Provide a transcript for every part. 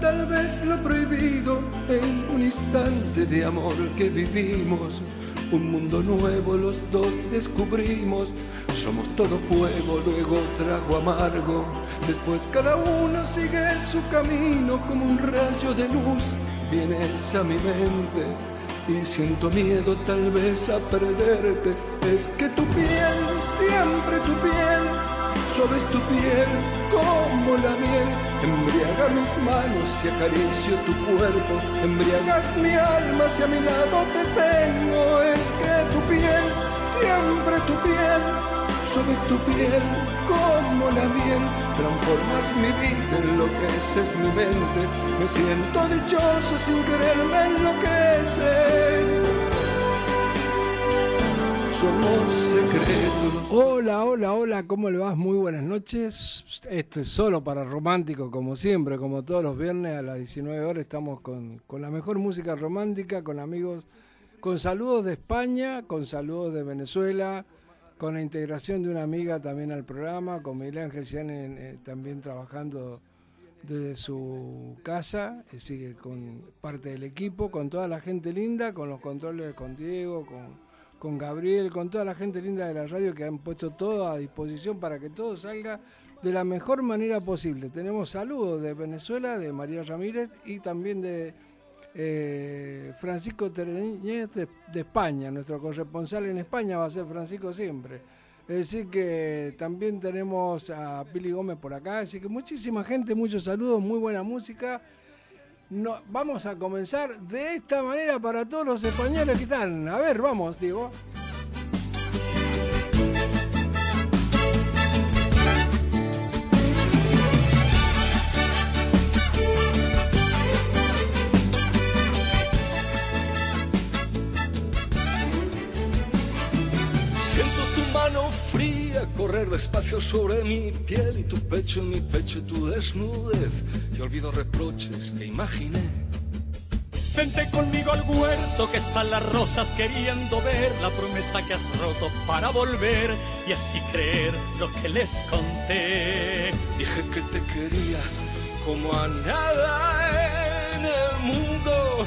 tal vez lo prohibido en un instante de amor que vivimos. Un mundo nuevo los dos descubrimos. Somos todo fuego, luego trago amargo. Después cada uno sigue su camino como un rayo de luz. Vienes a mi mente y siento miedo tal vez a perderte. Es que tu piel, siempre tu piel, es tu piel como la miel. Embriaga mis manos y acaricio tu cuerpo. Embriagas mi alma si a mi lado te tengo. Es que tu piel, siempre tu piel, es tu piel como la miel. Transformas mi vida, enloqueces mi mente. Me siento dichoso sin quererme enloqueces. Hola, hola, hola, ¿cómo le vas? Muy buenas noches. Esto es solo para romántico, como siempre, como todos los viernes a las 19 horas estamos con, con la mejor música romántica, con amigos, con saludos de España, con saludos de Venezuela, con la integración de una amiga también al programa, con Miguel Ángel eh, también trabajando desde su casa, eh, sigue con parte del equipo, con toda la gente linda, con los controles con Diego, con, con Gabriel, con toda la gente linda de la radio que han puesto todo a disposición para que todo salga de la mejor manera posible. Tenemos saludos de Venezuela, de María Ramírez y también de eh, Francisco Tereñez de, España, nuestro corresponsal en España va a ser Francisco siempre. Es decir que también tenemos a Pili Gómez por acá, así que muchísima gente, muchos saludos, muy buena música. No, vamos a comenzar de esta manera para todos los españoles que están. A ver, vamos, Diego. Correr despacio sobre mi piel y tu pecho en mi pecho, tu desnudez. Y olvido reproches que imaginé. Vente conmigo al huerto que están las rosas queriendo ver la promesa que has roto para volver y así creer lo que les conté. Dije que te quería como a nada en el mundo.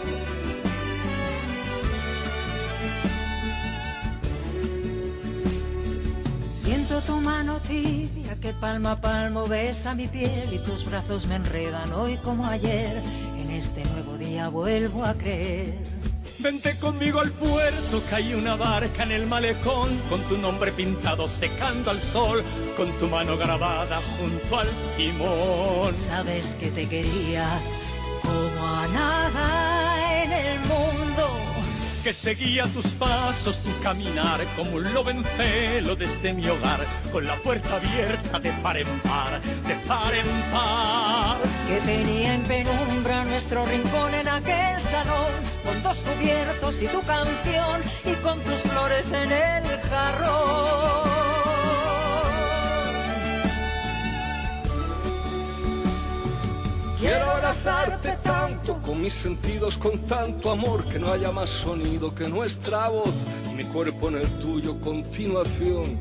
Siento tu mano tibia que palmo a palmo besa mi piel y tus brazos me enredan hoy como ayer. En este nuevo día vuelvo a creer. Vente conmigo al puerto, que hay una barca en el malecón, con tu nombre pintado secando al sol, con tu mano grabada junto al timón. Sabes que te quería como a nada en el mundo. Que seguía tus pasos, tu caminar como un lobo en celo desde mi hogar, con la puerta abierta de par en par, de par en par. Que tenía en penumbra nuestro rincón en aquel salón, con dos cubiertos y tu canción y con tus flores en el jarrón. Quiero abrazarte tanto con mis sentidos, con tanto amor, que no haya más sonido que nuestra voz, mi cuerpo en el tuyo, continuación.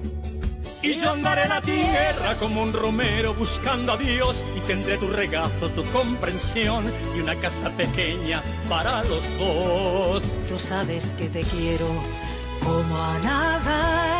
Y yo andaré la tierra como un romero buscando a Dios y tendré tu regazo, tu comprensión y una casa pequeña para los dos. Tú sabes que te quiero como a nada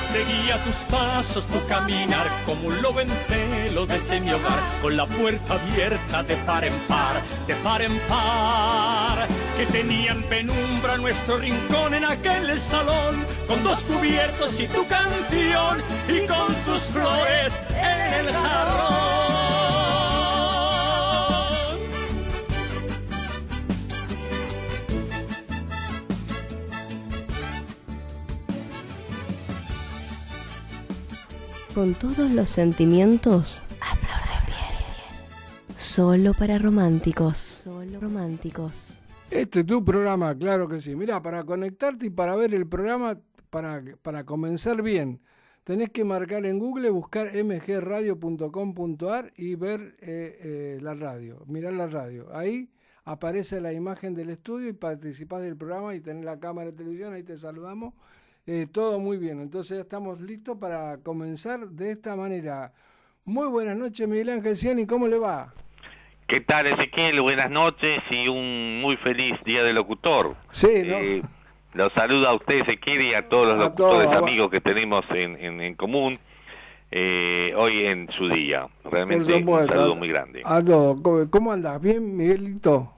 Seguía tus pasos, tu caminar como un lobo en desde mi hogar, con la puerta abierta de par en par, de par en par, que tenía en penumbra nuestro rincón en aquel salón, con dos cubiertos y tu canción, y con tus flores en el jarrón. Con todos los sentimientos a flor de piel. Solo para románticos. Solo románticos. Este es tu programa, claro que sí. Mira, para conectarte y para ver el programa, para, para comenzar bien, tenés que marcar en Google, buscar mgradio.com.ar y ver eh, eh, la radio, mirar la radio. Ahí aparece la imagen del estudio y participás del programa y tenés la cámara de televisión, ahí te saludamos. Eh, todo muy bien, entonces ya estamos listos para comenzar de esta manera. Muy buenas noches, Miguel Ángel Ciani, ¿cómo le va? ¿Qué tal, Ezequiel? Buenas noches y un muy feliz Día del Locutor. Sí, ¿no? Eh, los saludo a usted, Ezequiel, y a todos los A locutores todos. amigos que tenemos en, en, en común eh, hoy en su día. Realmente un saludo muy grande. A todos. ¿Cómo- ¿Cómo andás? ¿Bien, Miguelito?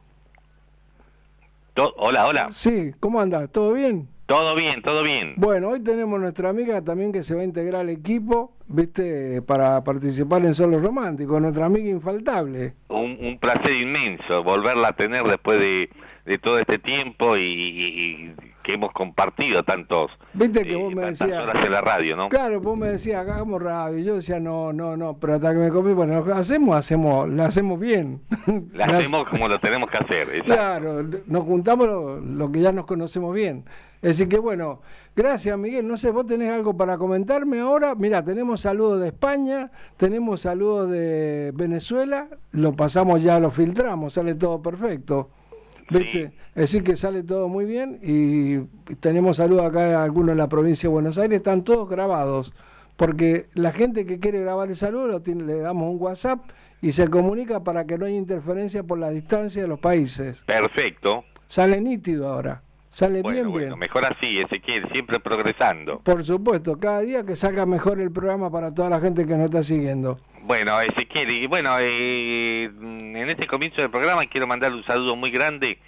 To- hola, hola. Sí, ¿cómo andás? ¿Todo bien? Todo bien, todo bien. Bueno, hoy tenemos nuestra amiga también que se va a integrar al equipo, ¿viste? Para participar en Solo Romántico, nuestra amiga infaltable. Un, un placer inmenso volverla a tener después de, de todo este tiempo y, y- y que hemos compartido tantos Viste que eh, vos me decías- horas en la radio, ¿no? Claro, vos me decías, hagamos radio. Yo decía, no, no, no, pero hasta que me comí, bueno, hacemos, hacemos, la hacemos bien. La La- hacemos como lo tenemos que hacer. exacto. Claro, nos juntamos lo, lo que ya nos conocemos bien. Así que bueno, gracias Miguel. No sé, vos tenés algo para comentarme ahora. Mira, tenemos saludos de España, tenemos saludos de Venezuela, lo pasamos ya, lo filtramos, sale todo perfecto. ¿Viste? Así que sale todo muy bien y tenemos saludos acá, algunos en la provincia de Buenos Aires, están todos grabados. Porque la gente que quiere grabar el saludo lo tiene, le damos un WhatsApp y se comunica para que no haya interferencia por la distancia de los países. Perfecto. Sale nítido ahora. Sale Bueno, bien, bueno, bien. mejor así, Ezequiel, siempre progresando. Por supuesto, cada día que salga mejor el programa para toda la gente que nos está siguiendo. Bueno, Ezequiel, y bueno, eh, en este comienzo del programa quiero mandarle un saludo muy grande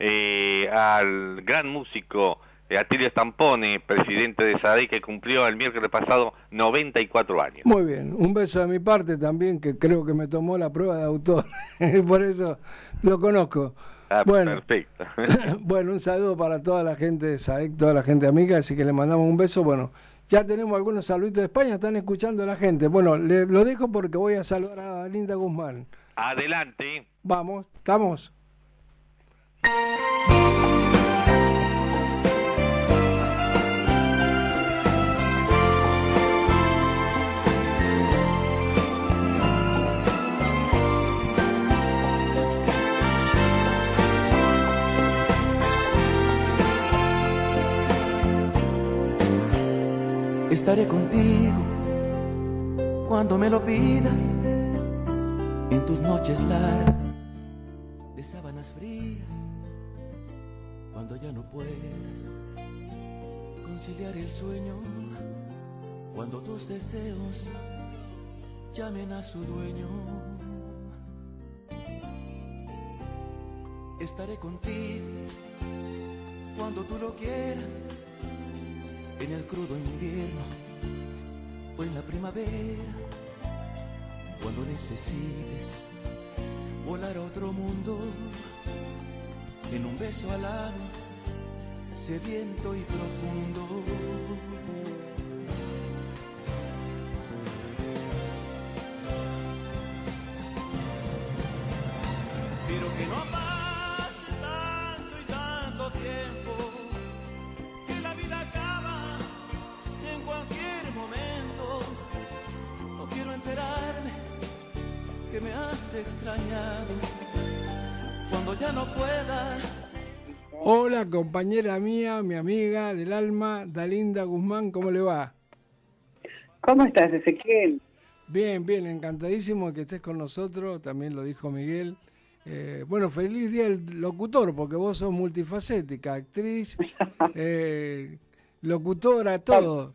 eh, al gran músico eh, Atilio Stampone, presidente de SADE, que cumplió el miércoles pasado 94 años. Muy bien, un beso de mi parte también, que creo que me tomó la prueba de autor. Por eso lo conozco. Ah, bueno, perfecto. bueno, un saludo para toda la gente de SAEC, toda la gente amiga, así que le mandamos un beso. Bueno, ya tenemos algunos saluditos de España, están escuchando a la gente. Bueno, le, lo dejo porque voy a saludar a Linda Guzmán. Adelante. Vamos, estamos. Estaré contigo cuando me lo pidas en tus noches largas de sábanas frías cuando ya no puedas conciliar el sueño cuando tus deseos llamen a su dueño. Estaré contigo cuando tú lo quieras en el crudo invierno o en la primavera, cuando necesites volar a otro mundo, en un beso alado, sediento y profundo. Hola, compañera mía, mi amiga del alma, Dalinda Guzmán, ¿cómo le va? ¿Cómo estás, Ezequiel? Bien, bien, encantadísimo de que estés con nosotros, también lo dijo Miguel. Eh, bueno, feliz día del locutor, porque vos sos multifacética, actriz, eh, locutora, todo.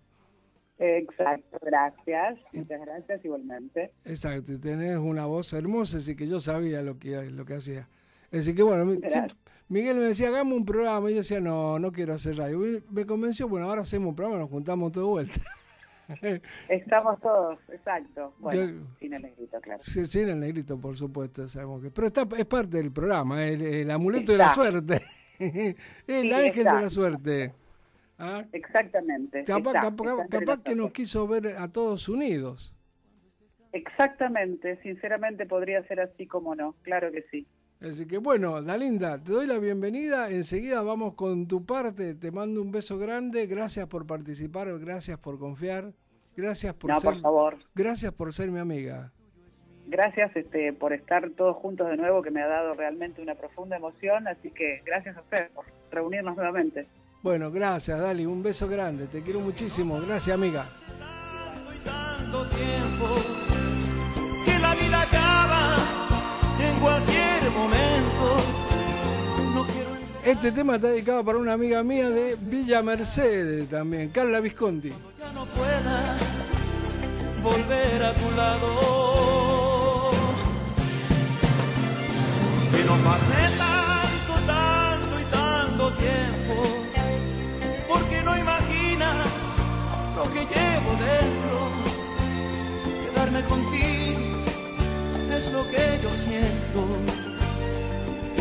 Exacto, gracias. Muchas gracias igualmente. Exacto, y tenés una voz hermosa, así que yo sabía lo que, lo que hacía. Así que bueno, mi- Gracias. Miguel me decía, hagamos un programa, y yo decía, no, no quiero hacer radio. Me convenció, bueno, ahora hacemos un programa, nos juntamos todo de vuelta. Estamos todos, exacto. Bueno, Yo- sin el negrito, claro. Sí, sí, el negrito, por supuesto, sabemos que. Pero está, es parte del programa, el, el amuleto de la suerte. el Sí, ángel está. de la suerte. ¿Ah? Exactamente. Capaz, está, que nos quiso ver a todos unidos. Exactamente, sinceramente podría ser así como no, claro que sí. Así que bueno, Dalinda, te doy la bienvenida. Enseguida vamos con tu parte. Te mando un beso grande. Gracias por participar, gracias por confiar, gracias por No, ser, por favor. gracias por ser mi amiga. Gracias este, por estar todos juntos de nuevo, que me ha dado realmente una profunda emoción, así que gracias a ustedes por reunirnos nuevamente. Bueno, gracias, Dali. Un beso grande. Te quiero muchísimo. Gracias, amiga. Momento. No quiero Este tema está dedicado para una amiga mía de Villa Mercedes también, Carla Visconti. ya no pueda volver a tu lado. Que no pase tanto, tanto y tanto tiempo, porque no imaginas lo que llevo dentro. Quedarme contigo es lo que yo siento,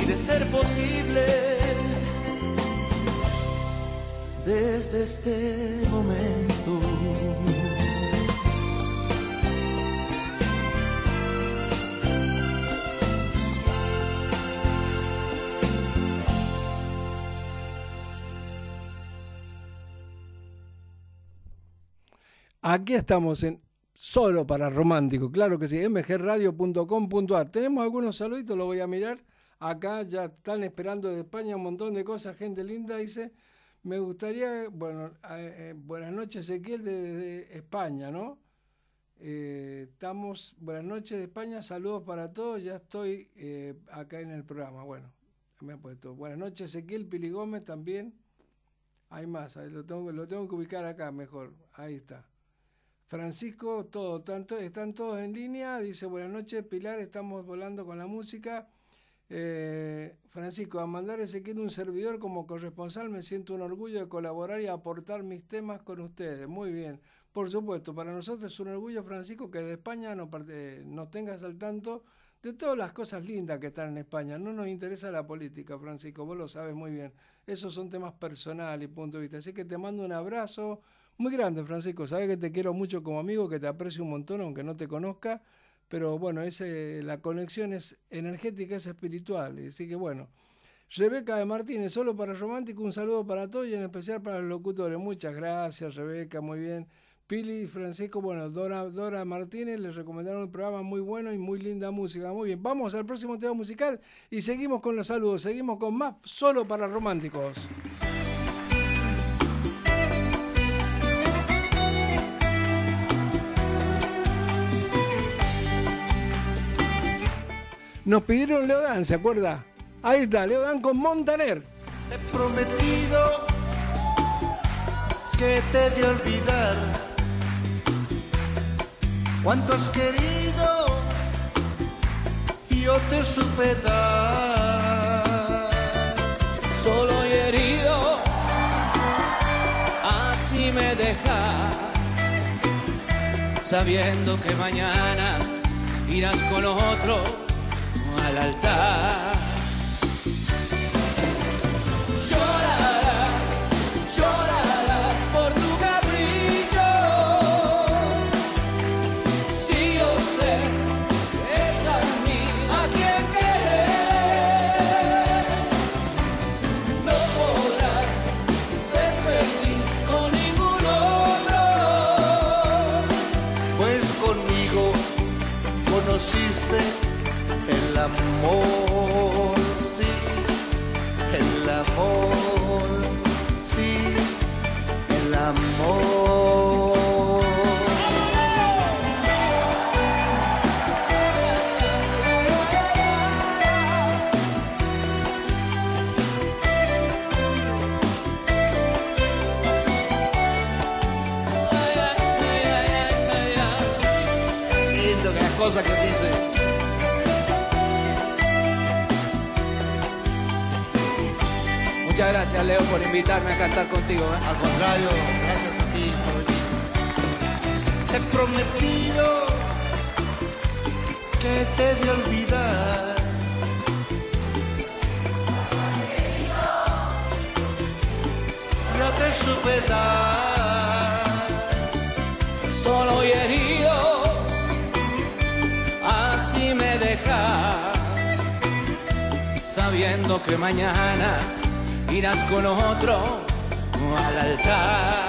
de ser posible, desde este momento. Aquí estamos en Solo para Romántico, claro que sí, mgradio.com.ar. Tenemos algunos saluditos, lo voy a mirar. Acá ya están esperando de España un montón de cosas, gente linda, dice. Me gustaría, bueno, eh, eh, buenas noches Ezequiel desde España, ¿no? Eh, estamos, buenas noches de España, saludos para todos, ya estoy acá en el programa. Bueno, me ha puesto. Buenas noches Ezequiel, Pili Gómez también. Hay más, ahí lo tengo, lo tengo que ubicar acá mejor. Ahí está. Francisco, todo, tanto, están todos en línea. Dice, buenas noches, Pilar, estamos volando con la música. Eh, Francisco, a mandar Ezequiel un servidor como corresponsal, me siento un orgullo de colaborar y aportar mis temas con ustedes. Muy bien. Por supuesto, para nosotros es un orgullo, Francisco, que de España nos, nos tengas al tanto de todas las cosas lindas que están en España. No nos interesa la política, Francisco, vos lo sabes muy bien. Esos son temas personales y punto de vista. Así que te mando un abrazo muy grande, Francisco. Sabes que te quiero mucho como amigo, que te aprecio un montón, aunque no te conozca. Pero bueno, ese, la conexión es energética, es espiritual. Así que bueno. Rebeca de Martínez, solo para Romántico, un saludo para todos y en especial para los locutores. Muchas gracias, Rebeca, muy bien. Pili y Francisco, bueno, Dora, Dora Martínez les recomendaron un programa muy bueno y muy linda música. Muy bien, vamos al próximo tema musical y seguimos con los saludos, seguimos con más solo para románticos. Nos pidieron Leodán, ¿se acuerda? Ahí está, Leodán con Montaner. He prometido que te de olvidar cuánto has querido yo te supe dar. Solo y herido, así me dejas, sabiendo que mañana irás con otro al altar. Llorarás, amor, sí, el amor, Leo, por invitarme a cantar contigo. ¿eh? Al contrario, gracias a ti por venir. Te he prometido que te de olvidar. Yo te supe soledad. Solo y herido, así me dejas, sabiendo que mañana irás con otro al altar.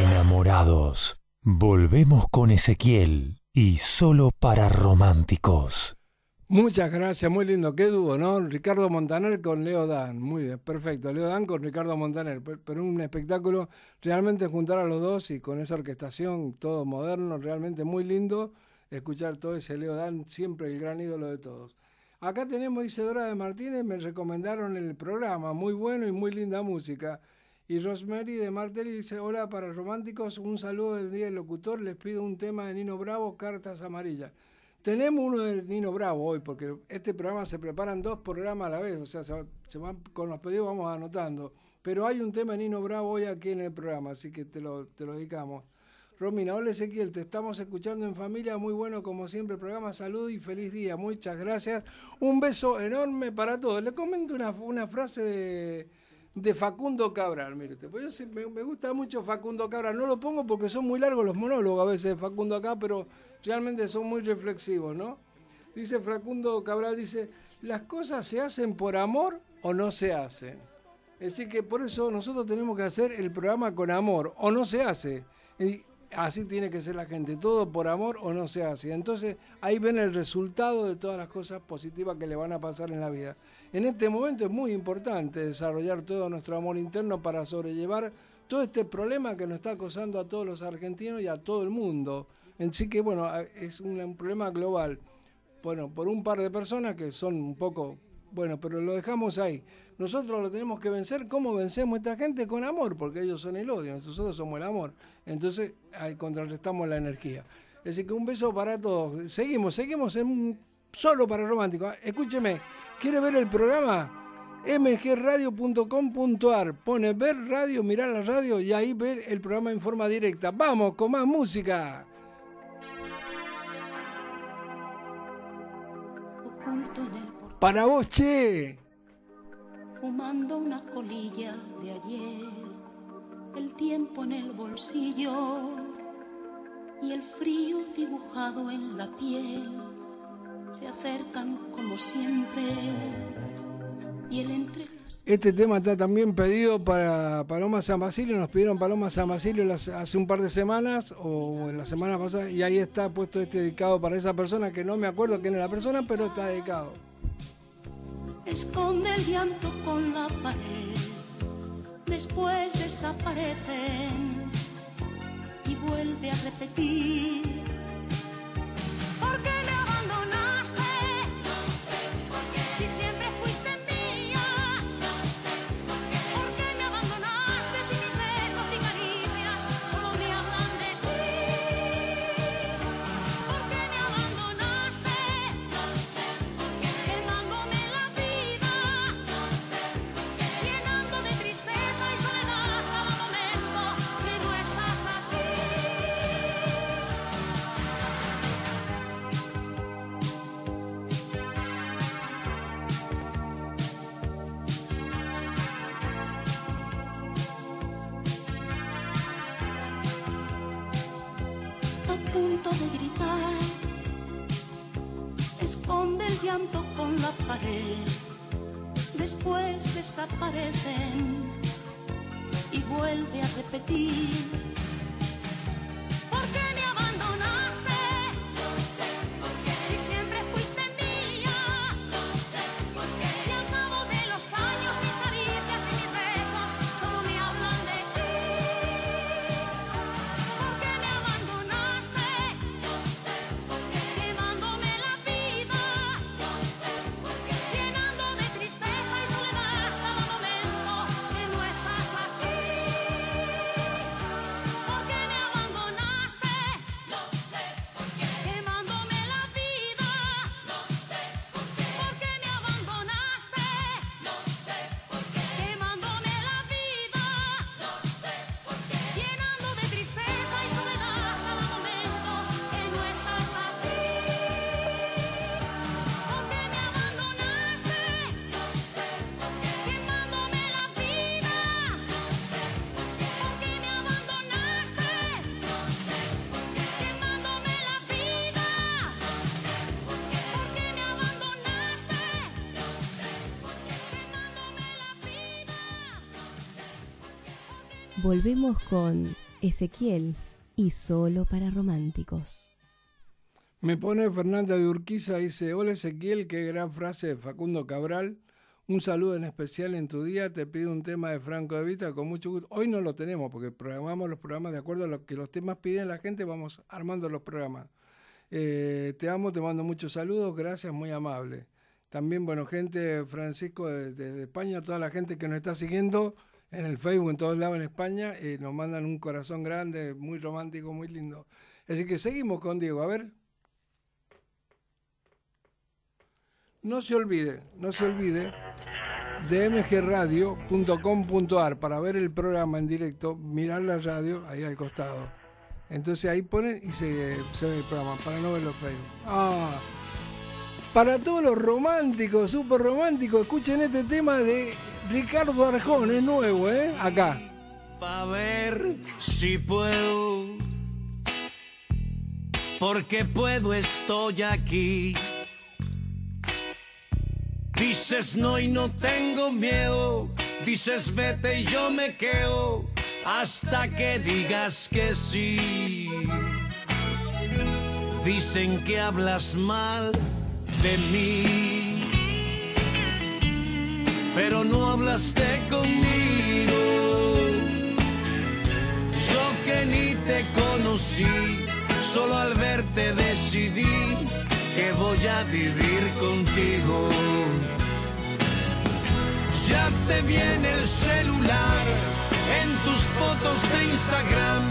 Enamorados. Volvemos con Ezequiel y solo para románticos. Muchas gracias, muy lindo. Qué dúo, ¿no? Ricardo Montaner con Leo Dan. Muy bien, perfecto. Leo Dan con Ricardo Montaner. Per- Pero un espectáculo realmente juntar a los dos y con esa orquestación, todo moderno, realmente muy lindo. Escuchar todo ese Leo Dan, siempre el gran ídolo de todos. Acá tenemos Isidora de Martínez, me recomendaron el programa, muy bueno y muy linda música. Y Rosemary de Martelli dice, hola para románticos, un saludo del Día del Locutor, les pido un tema de Nino Bravo, Cartas Amarillas. Tenemos uno de Nino Bravo hoy, porque este programa se preparan dos programas a la vez, o sea, se, va- se van con los pedidos vamos anotando. Pero hay un tema de Nino Bravo hoy aquí en el programa, así que te lo, te lo dedicamos. Romina, hola Ezequiel, te estamos escuchando en familia, muy bueno como siempre el programa, salud y feliz día, muchas gracias. Un beso enorme para todos. Le comento una, una frase de, de Facundo Cabral, mire, pues yo sí- me, me gusta mucho Facundo Cabral, no lo pongo porque son muy largos los monólogos a veces de Facundo acá, pero realmente son muy reflexivos, ¿no? Dice Facundo Cabral, dice, las cosas se hacen por amor o no se hacen. Es decir, que por eso nosotros tenemos que hacer el programa con amor, o no se hace. Y así tiene que ser la gente, todo por amor o no se hace. Entonces ahí ven el resultado de todas las cosas positivas que le van a pasar en la vida. En este momento es muy importante desarrollar todo nuestro amor interno para sobrellevar todo este problema que nos está acosando a todos los argentinos y a todo el mundo. En sí que, bueno, es un, problema global. Bueno, por un par de personas que son un poco, bueno, pero lo dejamos ahí. Nosotros lo tenemos que vencer. ¿Cómo vencemos a esta gente? Con amor, porque ellos son el odio, nosotros somos el amor. Entonces, ahí contrarrestamos la energía. Así que un beso para todos. Seguimos, seguimos en un- solo para romántico. Escúcheme, ¿quiere ver el programa? mgradio.com.ar Pone ver radio, mirar la radio y ahí ver el programa en forma directa. Vamos con más música. Para vos, che. fumando una colilla de ayer, el tiempo en el bolsillo y el frío dibujado en la piel se acercan como siempre y el entre Este tema está también pedido para Paloma San Basilio. Nos pidieron Paloma San Basilio las- hace un par de semanas o en la semana pasada y ahí está puesto este dedicado para esa persona que no me acuerdo quién es la persona, pero está dedicado. esconde el llanto con la pared, después desaparecen y vuelve a repetir. ¿Por Llanto con la pared. Después desaparecen y vuelve a repetir. Volvemos con Ezequiel y solo para románticos. Me pone Fernanda de Urquiza, dice, hola Ezequiel, qué gran frase de Facundo Cabral. Un saludo en especial en tu día, te pido un tema de Franco de Vita con mucho gusto. Hoy no lo tenemos porque programamos los programas de acuerdo a lo que los temas piden la gente, vamos armando los programas. Eh, te amo, te mando muchos saludos, gracias, muy amable. También, bueno, gente, Francisco de, España, toda la gente que nos está siguiendo en el Facebook, en todos lados en España, eh, nos mandan un corazón grande, muy romántico, muy lindo. Así que seguimos con Diego, a ver. No se olvide, no se olvide de mgradio.com.ar para ver el programa en directo, mirar la radio ahí al costado. Entonces ahí ponen y se, se ve el programa para no verlo Facebook. Ah, para todos los románticos, súper románticos, escuchen este tema de Ricardo Arjón, es nuevo, ¿eh? Acá. Para ver si puedo, porque puedo, estoy aquí Dices no y no tengo miedo. Dices vete y yo me quedo hasta que digas que sí. Dicen que hablas mal de mí, pero no hablaste conmigo. Yo que ni te conocí, solo al verte decidí que voy a vivir contigo. Ya te viene el celular en tus fotos de Instagram,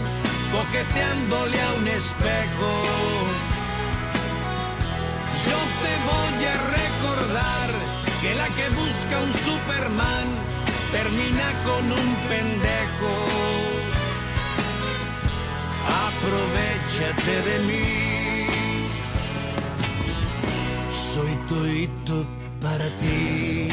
coqueteándole a un espejo. Yo te voy a recordar que la que busca un Superman termina con un pendejo. Aprovechate de mí. Soy toito para ti.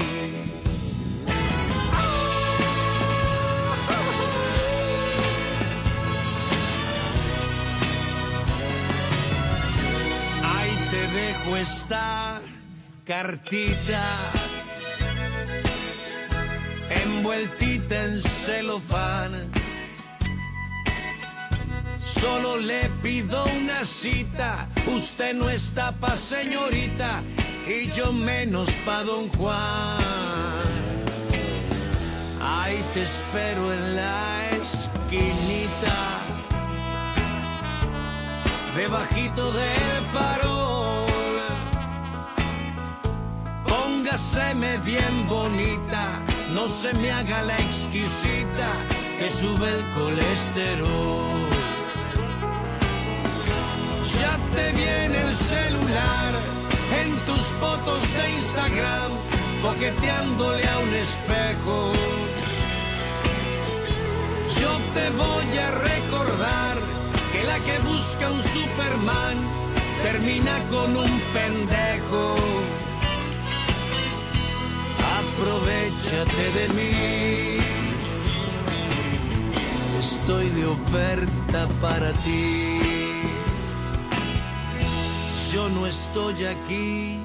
esta cartita envueltita en celofán. Solo le pido una cita, usted no está pa' señorita y yo menos pa' don Juan. Ahí te espero en la esquinita, debajito del farol Póngaseme bien bonita, no se me haga la exquisita que sube el colesterol. Ya te viene el celular en tus fotos de Instagram, coqueteándole a un espejo. Yo te voy a recordar que la que busca un Superman termina con un pendejo aprovechate de mí. Estoy de oferta para ti. Yo no estoy aquí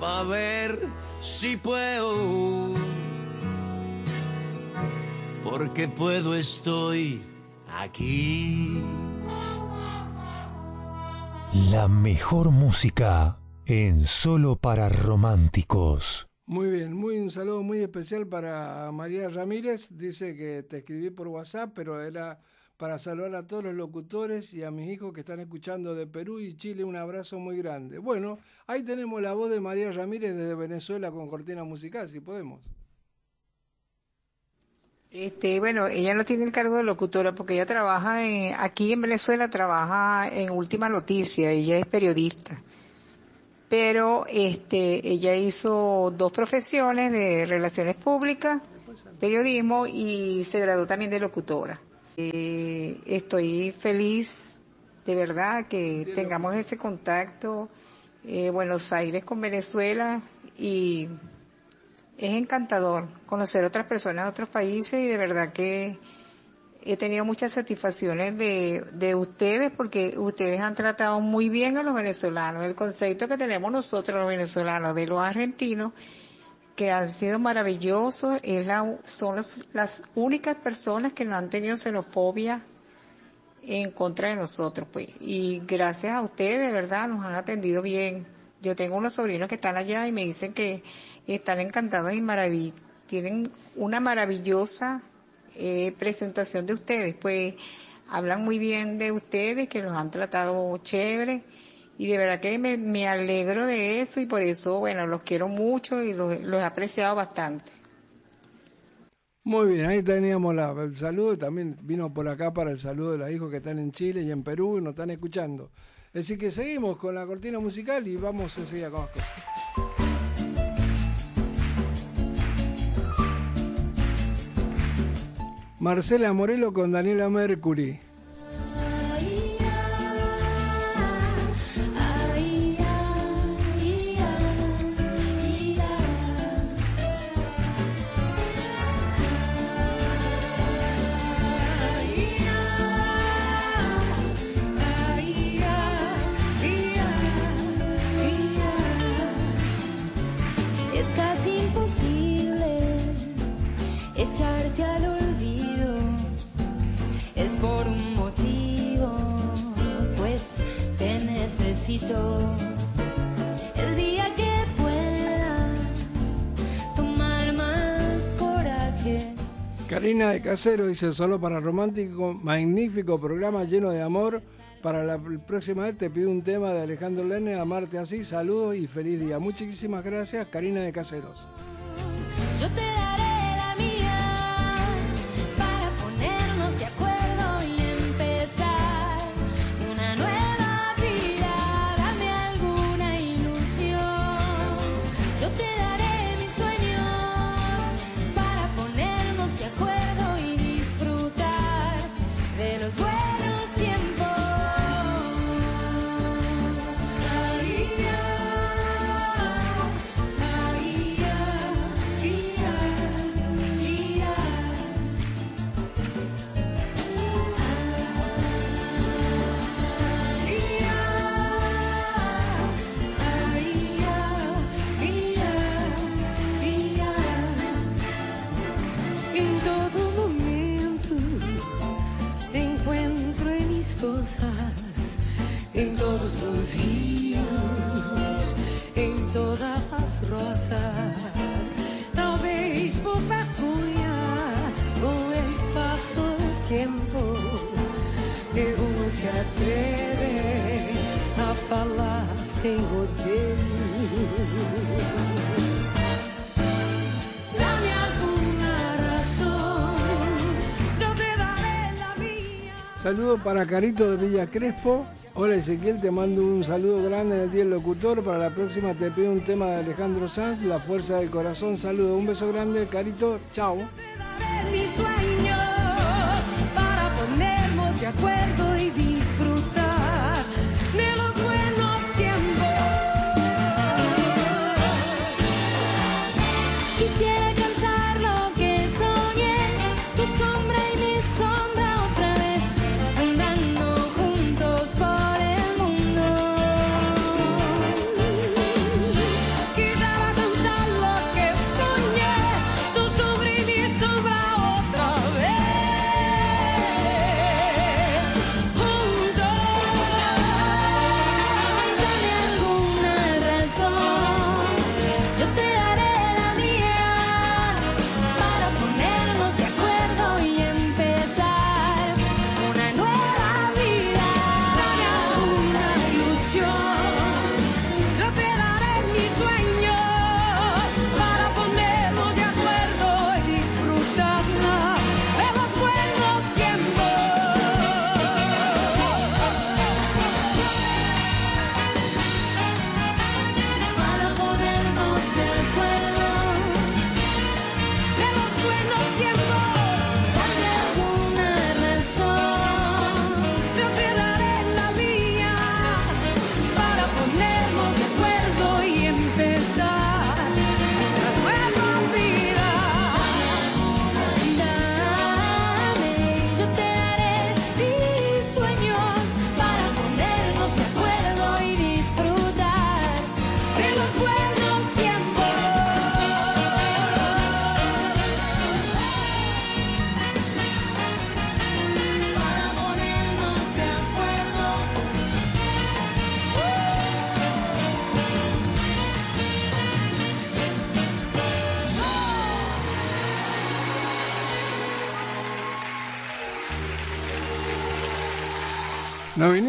para ver si puedo. Porque puedo, estoy aquí. La mejor música en solo para románticos. Muy bien, muy un saludo muy especial para María Ramírez. Dice que te escribí por WhatsApp, pero era para saludar a todos los locutores y a mis hijos que están escuchando de Perú y Chile. Un abrazo muy grande. Bueno, ahí tenemos la voz de María Ramírez desde Venezuela con cortina musical, si podemos. Este, bueno, ella no tiene el cargo de locutora porque ella trabaja en, aquí en Venezuela, trabaja en Última Noticia, ella es periodista pero este, ella hizo dos profesiones de relaciones públicas, periodismo y se graduó también de locutora. Eh, estoy feliz de verdad que tengamos ese contacto eh, Buenos Aires con Venezuela y es encantador conocer otras personas de otros países y de verdad que he tenido muchas satisfacciones de, de ustedes porque ustedes han tratado muy bien a los venezolanos. El concepto que tenemos nosotros los venezolanos de los argentinos que han sido maravillosos, es la, son las únicas personas que no han tenido xenofobia en contra de nosotros, pues. Y gracias a ustedes, de verdad, nos han atendido bien. Yo tengo unos sobrinos que están allá y me dicen que están encantados y maravill tienen una maravillosa eh, presentación de ustedes, pues hablan muy bien de ustedes, que los han tratado chévere y de verdad que me, me alegro de eso y por eso, bueno, los quiero mucho y los, he apreciado bastante. Muy bien, ahí teníamos la- el saludo. También vino por acá para el saludo de los hijos que están en Chile y en Perú y nos están escuchando. Así que seguimos con la cortina musical y vamos enseguida con más cosas. Marcela Morelo con Daniela Mercury. Necesito. El día que pueda tomar más coraje. Karina de Casero dice solo para romántico, magnífico programa lleno de amor. Para la próxima vez te pido un tema de Alejandro Lene, Amarte así, saludos y feliz día. Muchísimas gracias, Karina de Caseros. Yo te en todos los ríos, en todas las rosas. Talvez por vergonha, com el paso del tiempo, ninguno se atreve a falar sem rodeio. Saludo para Carito de Villa Crespo. Hola Ezequiel, te mando un saludo grande en el Día Locutor. Para la próxima te pido un tema de Alejandro Sanz, La Fuerza del Corazón. Saludo, un beso grande, Carito. Chao.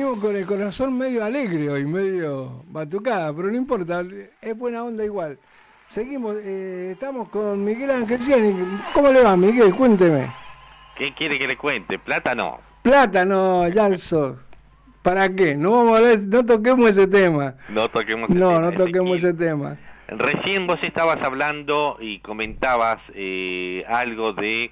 Con el corazón medio alegre hoy, medio batucada, pero no importa, es buena onda igual. Seguimos, eh, estamos con Miguel Ángel Ciani. ¿Cómo le va, Miguel? Cuénteme. ¿Qué quiere que le cuente? Plata no. Plátano, Yalso. ¿Para qué? No vamos a hablar- no toquemos ese tema. No toquemos el No, tema, no toquemos ese tema. Recién vos estabas hablando y comentabas eh, algo de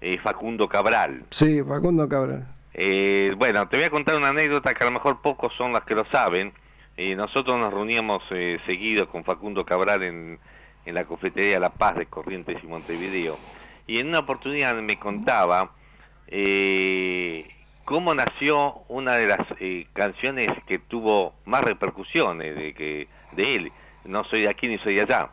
eh, Facundo Cabral. Sí, Facundo Cabral. Eh, bueno, te voy a contar una anécdota que a lo mejor pocos son las que lo saben. Eh, nosotros nos reuníamos eh, seguido con Facundo Cabral en, en la cafetería La Paz de Corrientes y Montevideo. Y en una oportunidad me contaba eh, cómo nació una de las eh, canciones que tuvo más repercusiones de, que, de él. No soy de aquí ni soy de allá.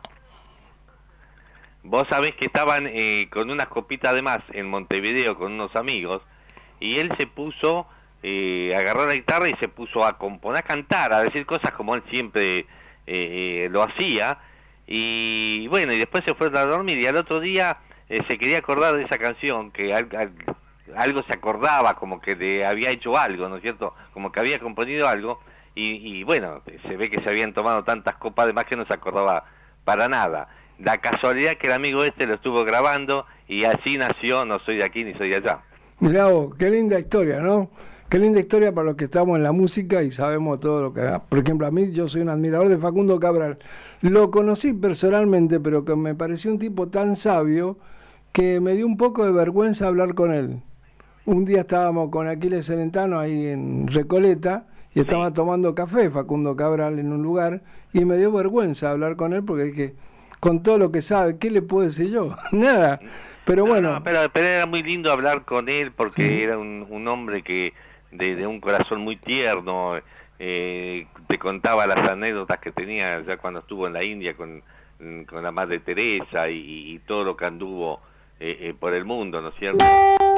Vos sabés que estaban con unas copitas de más en Montevideo con unos amigos y él se puso, eh, agarró la guitarra y se puso a componer, a cantar, a decir cosas como él siempre eh, eh, lo hacía. Y bueno, y después se fueron a dormir y al otro día eh, se quería acordar de esa canción, que al- algo se acordaba, como que le había hecho algo, ¿no es cierto? Como que había componido algo. Y, y bueno, se ve que se habían tomado tantas copas de más que no se acordaba para nada. La casualidad que el amigo este lo estuvo grabando y así nació No soy de aquí ni soy de allá. Mirá vos, qué linda historia, ¿no? Qué linda historia para los que estamos en la música y sabemos todo lo que... Por ejemplo, a mí yo soy un admirador de Facundo Cabral. Lo conocí personalmente, pero que me pareció un tipo tan sabio que me dio un poco de vergüenza hablar con él. Un día estábamos con Aquiles Celentano ahí en Recoleta y estaba tomando café Facundo Cabral en un lugar y me dio vergüenza hablar con él porque dije, con todo lo que sabe, ¿qué le puedo decir yo? Nada. Pero bueno, No, pero, pero era muy lindo hablar con él porque era un, un hombre que de, de un corazón muy tierno, eh, te contaba las anécdotas que tenía ya cuando estuvo en la India con, con la Madre Teresa y, y todo lo que anduvo eh, eh, por el mundo, ¿no es cierto?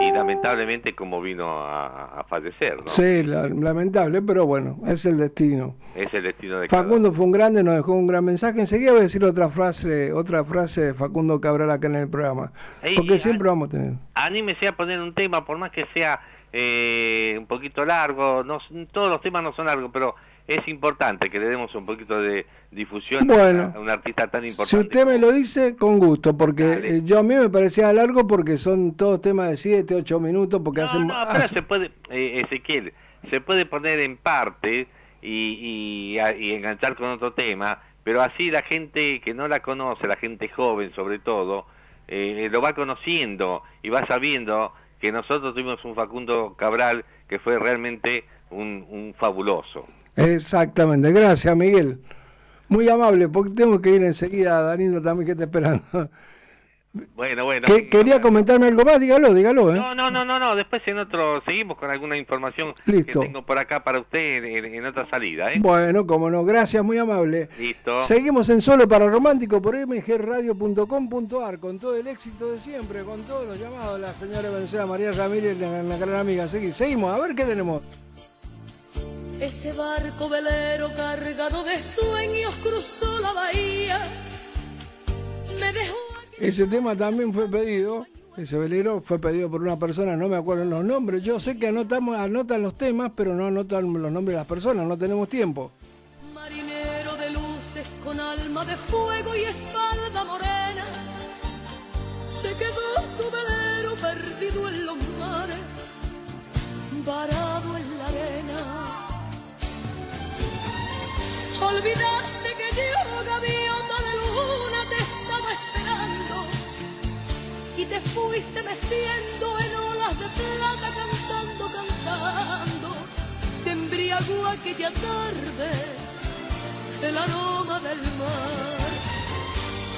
Y lamentablemente como vino a, a fallecer, ¿no? Sí, la- lamentable, pero bueno, es el destino. Es el destino de cada Facundo fue un grande, nos dejó un gran mensaje. Enseguida voy a decir otra frase, otra frase de Facundo Cabral acá en el programa. Ey, Porque siempre vamos a tener. anímese a poner un tema, por más que sea eh, un poquito largo, no, todos los temas no son largos, pero es importante que le demos un poquito de difusión Bueno. a un artista tan Si importante. usted me lo dice, con gusto, porque eh, yo a mí me parecía largo porque son todos temas de 7, 8 minutos, porque hacen... No, pero hacen- se puede, eh, Ezequiel, se puede poner en parte y, y, y enganchar con otro tema, pero así la gente que no la conoce, la gente joven sobre todo, eh, lo va conociendo y va sabiendo que nosotros tuvimos un Facundo Cabral que fue realmente un, un fabuloso. Exactamente, gracias Miguel. Muy amable, porque tengo que ir enseguida, Danilo también que está esperando. Bueno, bueno. Que- quería comentarme algo más, dígalo, dígalo. ¿eh? No, no, no, no, no, después en otro, seguimos con alguna información Listo. que tengo por acá para usted en, en otra salida, ¿eh? Bueno, como no, gracias, muy amable. Listo. Seguimos en Solo para Romántico por mgradio.com.ar con todo el éxito de siempre, con todos los llamados. La señora Venezuela María Ramírez, la, la gran amiga. Segui- Seguimos, a ver qué tenemos. Ese barco velero cargado de sueños cruzó la bahía. Me dejó Ese tema también fue pedido, ese velero fue pedido por una persona, no me acuerdo los nombres. Yo sé que anotamos, anotan los temas, pero no anotan los nombres de las personas, no tenemos tiempo. marinero de luces con alma de fuego y espalda morena. Se quedó tu velero perdido en los mares, varado en la arena. Olvidaste que yo, gaviota de luna, te estaba esperando y te fuiste meciendo en olas de plata cantando, cantando. Te embriagó aquella tarde el aroma del mar.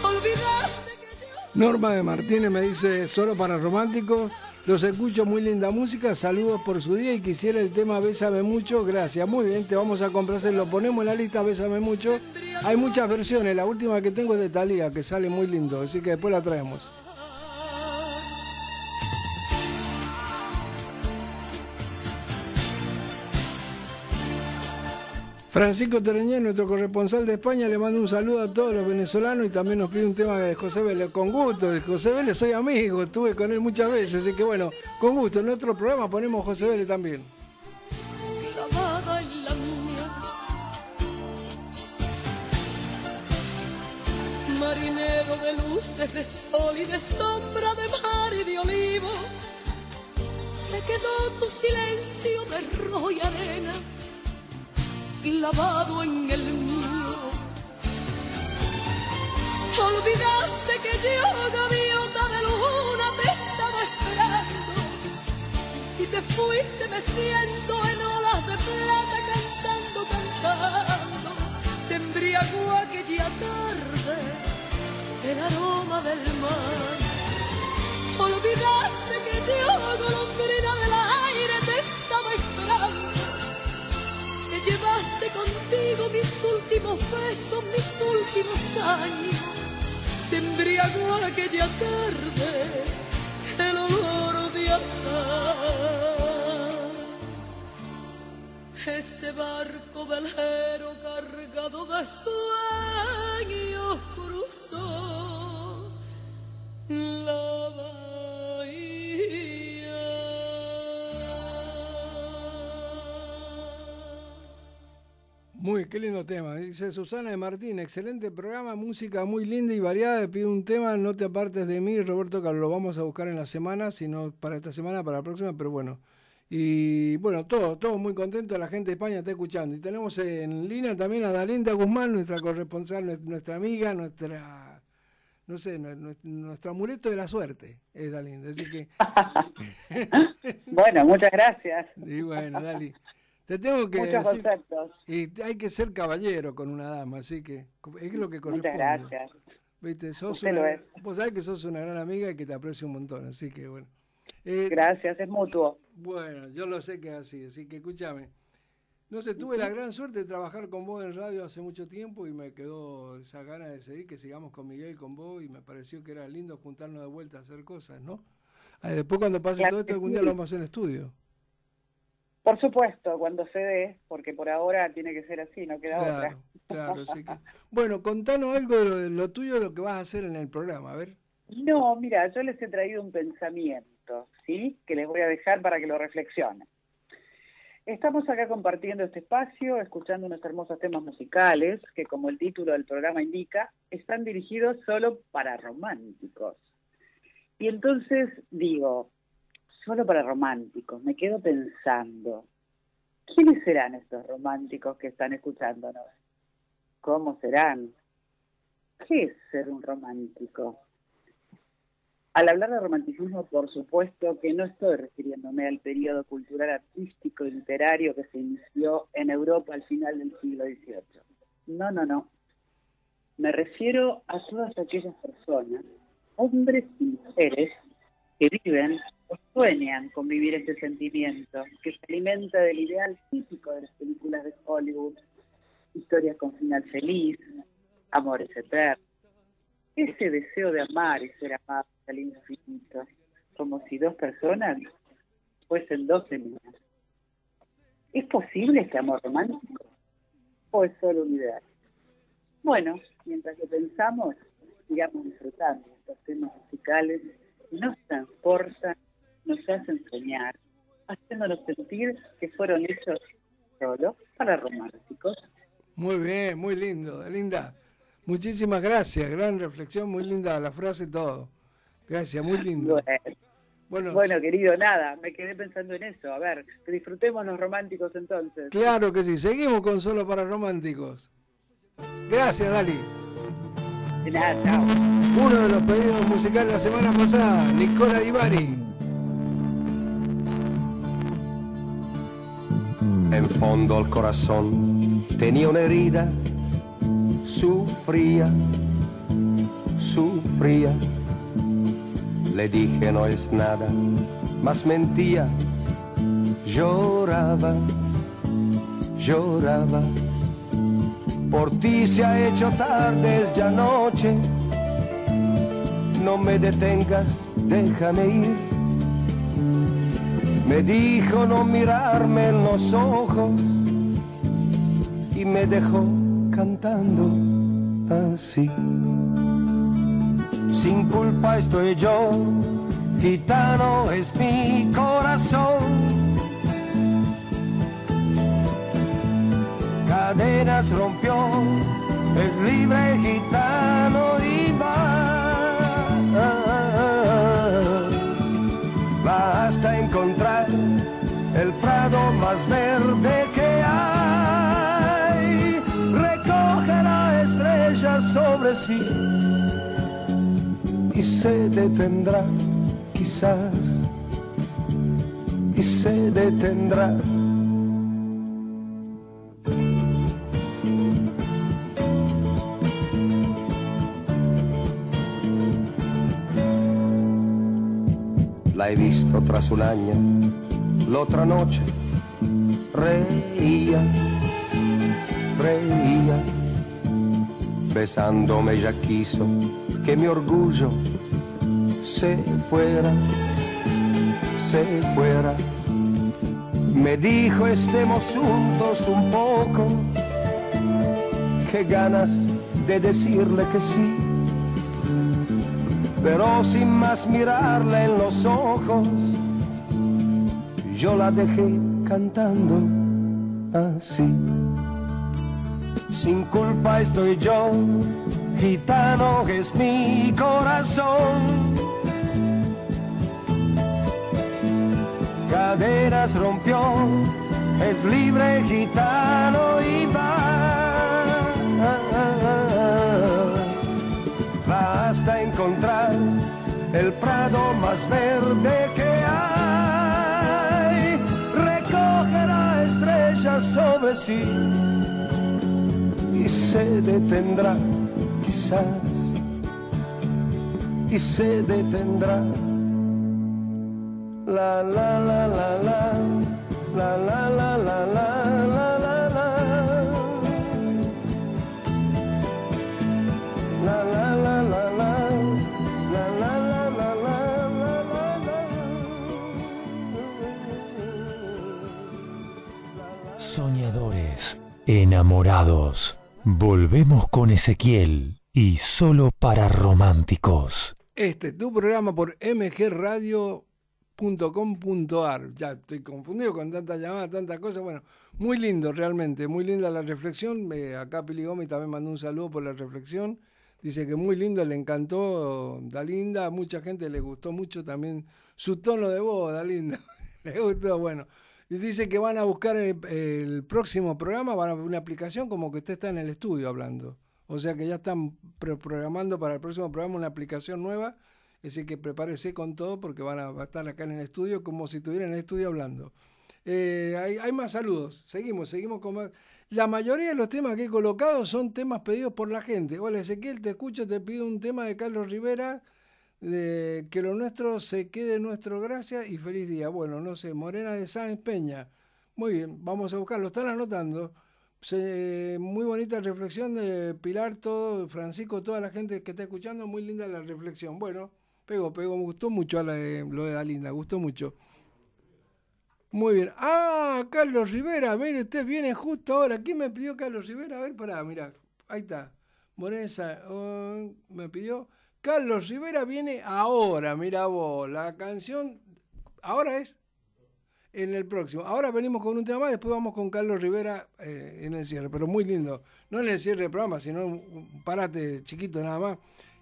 Olvidaste Norma de Martínez me dice, solo para románticos, los escucho, muy linda música, saludos por su día y quisiera el tema Bésame mucho, gracias, muy bien, te vamos a complacer, lo ponemos en la lista Bésame mucho. Hay muchas versiones, la última que tengo es de Talía, que sale muy lindo, así que después la traemos. Francisco Tereñán, nuestro corresponsal de España, le manda un saludo a todos los venezolanos y también nos pide un tema de José Vélez. Con gusto, José Vélez soy amigo, estuve con él muchas veces, así que bueno, con gusto, en otro programa ponemos José Vélez también. marinero de luces, de sol y de sombra, de mar y de olivo. Se quedó tu silencio de rojo arena lavado en el mío. Olvidaste que yo, gaviota de luna, te estaba esperando y te fuiste meciendo en olas de plata, cantando, cantando. Te embriagó aquella tarde el aroma del mar. Olvidaste que yo, golondrina del aire, te estaba esperando. Te llevaste contigo mis últimos besos, mis últimos años. Te embriagó aquella tarde el olor de azar. Ese barco velero cargado de sueños cruzó la Muy, qué lindo tema. Dice Susana de Martín, excelente programa, música muy linda y variada. Pide un tema, no te apartes de mí, Roberto, que lo vamos a buscar en la semana, sino para esta semana, para la próxima, pero bueno. Y bueno, todo, todo muy contento, la gente de España está escuchando. Y tenemos en línea también a Dalinda Guzmán, nuestra corresponsal, nues- nuestra amiga, nuestra, no sé, nue- nue- nuestro amuleto de la suerte, es Dalinda. Así que, Bueno, muchas gracias. y bueno, Dali. Te tengo que Muchos decir, conceptos. y hay que ser caballero con una dama, así que es lo que corresponde. Muchas gracias. Viste, sos Usted una, lo es. vos sabés que sos una gran amiga y que te aprecio un montón, así que bueno. Eh, Gracias, es mutuo. Bueno, yo lo sé que es así, así que escúchame. No sé, tuve la gran suerte de trabajar con vos en radio hace mucho tiempo y me quedó esa gana de seguir que sigamos con Miguel y con vos y me pareció que era lindo juntarnos de vuelta a hacer cosas, ¿no? Ah, después cuando pase Claro todo esto algún sí. día lo vamos a hacer en estudio. Por supuesto, cuando se dé, porque por ahora tiene que ser así, no queda Claro, otra. claro, así que... Bueno, contanos algo de lo, de lo tuyo, de lo que vas a hacer en el programa, a ver. No, mira, yo les he traído un pensamiento, ¿sí? Que les voy a dejar para que lo reflexionen. Estamos acá compartiendo este espacio, escuchando unos hermosos temas musicales que, como el título del programa indica, están dirigidos solo para románticos. Y entonces digo, solo para románticos, me quedo pensando, ¿quiénes serán estos románticos que están escuchándonos? ¿Cómo serán? ¿Qué es ser un romántico? Al hablar de romanticismo, por supuesto que no estoy refiriéndome al periodo cultural, artístico y literario que se inició en Europa al final del siglo XVIII. No, no, no. Me refiero a todas aquellas personas, hombres y mujeres, que viven sueñan con vivir este sentimiento, que se alimenta del ideal típico de las películas de Hollywood, historias con final feliz, amores eternos ese deseo de amar y ser amados al infinito, como si dos personas fuesen dos semillas. ¿Es posible este amor romántico? ¿O es solo un ideal? Bueno, mientras que pensamos, sigamos disfrutando estos temas musicales que nos transportan, nos hacen soñar, haciéndonos sentir que fueron hechos solo para románticos. Muy bien, muy lindo, linda. Muchísimas gracias, gran reflexión, muy linda la frase, todo. Gracias, muy lindo. Bueno, Bueno, bueno, querido, nada, me quedé pensando en eso. A ver, que disfrutemos los románticos entonces. claro que sí, seguimos con Solo para Románticos. Gracias, Dali. De nada, chao. Uno de los pedidos musicales la semana pasada, Nicola Di En fondo al corazón tenía una herida, sufría, sufría. Le dije no es nada, mas mentía, lloraba, lloraba. Por ti se ha hecho tarde, es ya noche. No me detengas, déjame ir. Me dijo no mirarme en los ojos y me dejó cantando así. Sin culpa estoy yo, gitano es mi corazón. Cadenas rompió, es libre gitano y va. Basta encontrar y se detendrá quizás. Y se detendrá. La he visto tras un año, la otra noche. Reía, reía, besándome ya quiso que mi orgullo se fuera, se fuera. Me dijo estemos juntos un poco, qué ganas de decirle que sí, pero sin más mirarle en los ojos, yo la dejé cantando así. Sin culpa estoy yo, gitano es mi corazón. Caderas rompió, es libre gitano y va. Va hasta encontrar el prado más verde que hay. Recogerá estrellas sobre sí y se detendrá quizás y se detendrá la la la la la la la la la la la la Soñadores, enamorados. Volvemos con Ezequiel y solo para románticos. Este es tu programa por mgradio.com.ar. Ya estoy confundido con tantas llamadas, tantas cosas. Bueno, muy lindo realmente, muy linda la reflexión. Eh, acá Pili Gómez también mandó un saludo por la reflexión. Dice que muy lindo, le encantó Dalinda. A mucha gente le gustó mucho también su tono de voz, Dalinda. le gustó, bueno. Dice que van a buscar el, el próximo programa, van a una aplicación como que usted está en el estudio hablando. O sea que ya están pro- programando para el próximo programa una aplicación nueva. Así que prepárese con todo porque van a, va a estar acá en el estudio como si estuvieran en el estudio hablando. Eh, hay, hay más saludos. Seguimos, seguimos con más. La mayoría de los temas que he colocado son temas pedidos por la gente. Hola Ezequiel, te escucho, te pido un tema de Carlos Rivera. De que lo nuestro se quede nuestro gracias y feliz día. Bueno, no sé, Morena de Sáenz Peña. Muy bien, vamos a buscarlo. Están anotando. Muy bonita reflexión de Pilar, todo, Francisco, toda la gente que está escuchando. Muy linda la reflexión. Bueno, pego, pego. Me gustó mucho la de- lo de Dalinda, gustó mucho. Muy bien. Ah, Carlos Rivera, mire, usted viene justo ahora. ¿Quién me pidió Carlos Rivera? A ver, pará, mirá. Ahí está. Moresa, oh, me pidió. Carlos Rivera viene ahora, mira vos. La canción ahora es en el próximo. Ahora venimos con un tema más, después vamos con Carlos Rivera eh, en el cierre, pero muy lindo. No en el cierre del programa, sino un, parate chiquito nada más.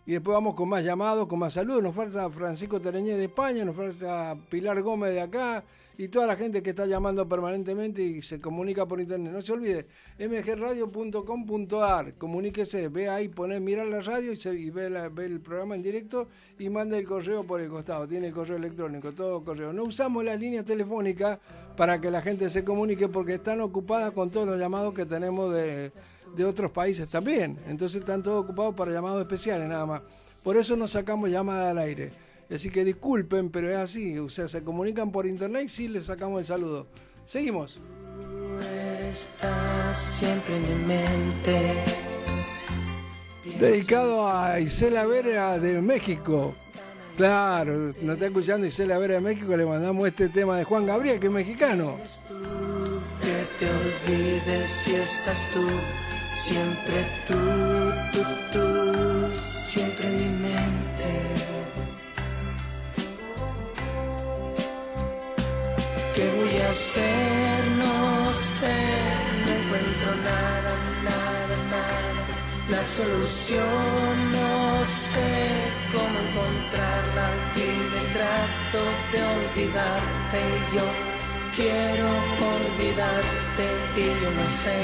Y después vamos con más llamados, con más saludos. Nos falta Francisco Tereñez de España, nos falta Pilar Gómez de acá y toda la gente que está llamando permanentemente y se comunica por internet. No se olvide, mgradio.com.ar, comuníquese, ve ahí, pone, mira la radio y, se, y ve, la- ve el programa en directo y manda el correo por el costado. Tiene el correo electrónico, todo correo. No usamos las líneas telefónicas para que la gente se comunique porque están ocupadas con todos los llamados que tenemos de, de otros países también. Entonces están todos ocupados para llamados especiales nada más. Por eso no sacamos llamadas al aire. Así que disculpen, pero es así. O sea, se comunican por internet y sí les sacamos el saludo. Seguimos. Estás siempre en mi mente. Dedicado a Isela Vera de México. Claro, nos está escuchando Isela Vera de México, le mandamos este tema de Juan Gabriel, que es mexicano. Que te olvides si estás tú, siempre tú, tú, tú, siempre en mi mente. ¿Qué voy a hacer? No sé, no encuentro nada, nada, nada. La solución no sé cómo encontrarla. Dime, trato de olvidarte y yo quiero olvidarte y yo no sé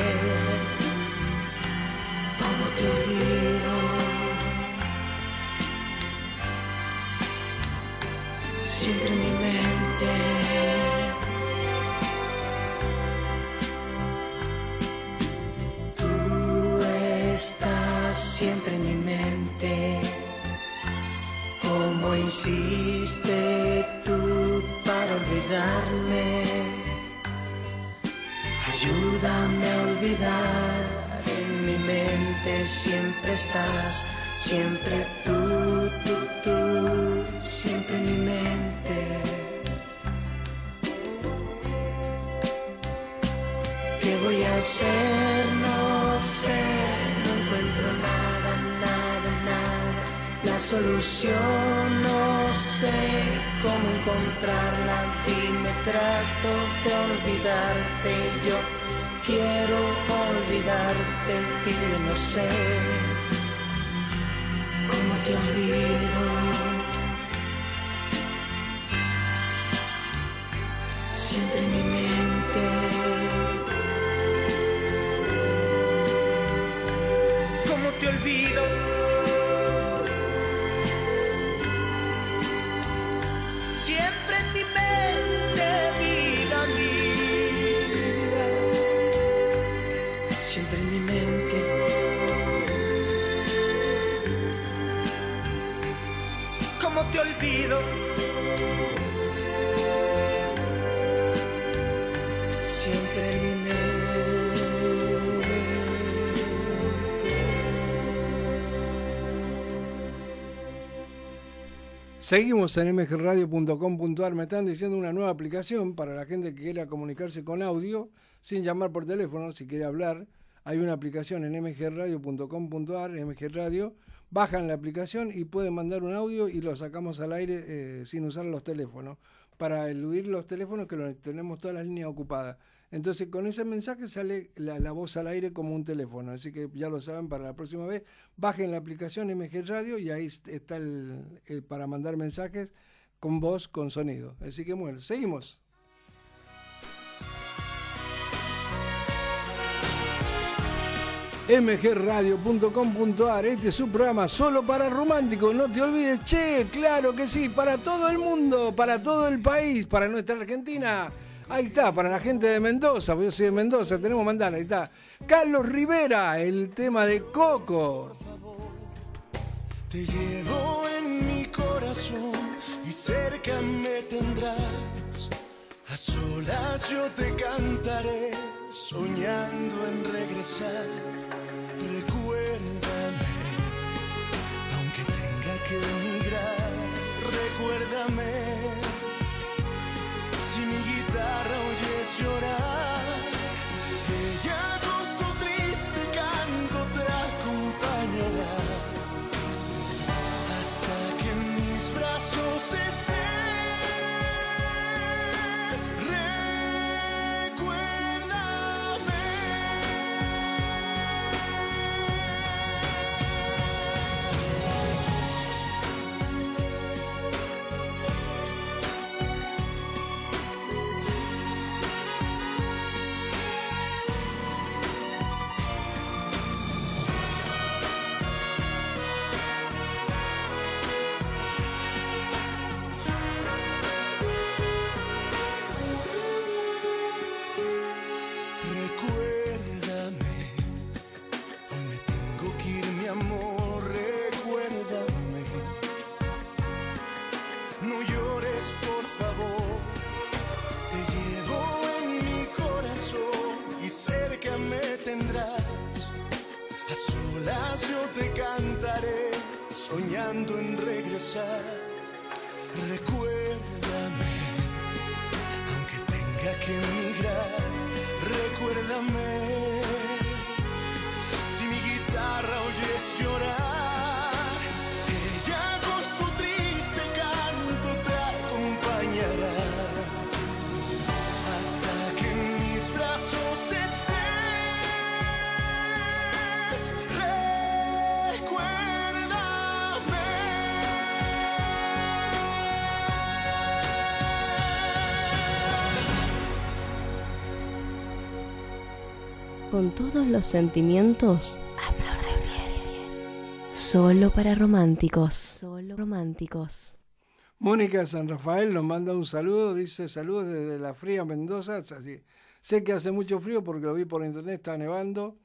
cómo te olvido. Siempre en mi mente. Siempre en mi mente. ¿Cómo hiciste tú para olvidarme? Ayúdame a olvidar, en mi mente siempre estás, siempre tú, tú, tú, siempre en mi mente. ¿Qué voy a hacer? La solución no sé cómo encontrarla. Dime, trato de olvidarte. Yo quiero olvidarte y no sé cómo te olvido. Seguimos en mgradio.com.ar. Me están diciendo una nueva aplicación para la gente que quiera comunicarse con audio sin llamar por teléfono, si quiere hablar. Hay una aplicación en mgradio.com.ar, mgradio. Bajan la aplicación y pueden mandar un audio y lo sacamos al aire eh, sin usar los teléfonos. Para eludir los teléfonos que tenemos todas las líneas ocupadas. Entonces con ese mensaje sale la, voz al aire como un teléfono. Así que ya lo saben para la próxima vez. Bajen la aplicación MG Radio y ahí est- está el, el para mandar mensajes con voz, con sonido. Así que bueno, seguimos. mgradio.com.ar Este es su programa solo para románticos. No te olvides, che, claro que sí, para todo el mundo, para todo el país, para nuestra Argentina. Ahí está, para la gente de Mendoza, porque yo soy de Mendoza, tenemos mandar, ahí está. Carlos Rivera, el tema de Coco. Te llevo en mi corazón y cerca me tendrás. A solas yo te cantaré, soñando en regresar. Recuérdame, aunque tenga que emigrar, recuérdame. Si mi guitarra oyes llorar, Con todos los sentimientos. Solo para románticos. Solo románticos. Mónica San Rafael nos manda un saludo, dice saludos desde la fría Mendoza. Así, sé que hace mucho frío porque lo vi por internet, está nevando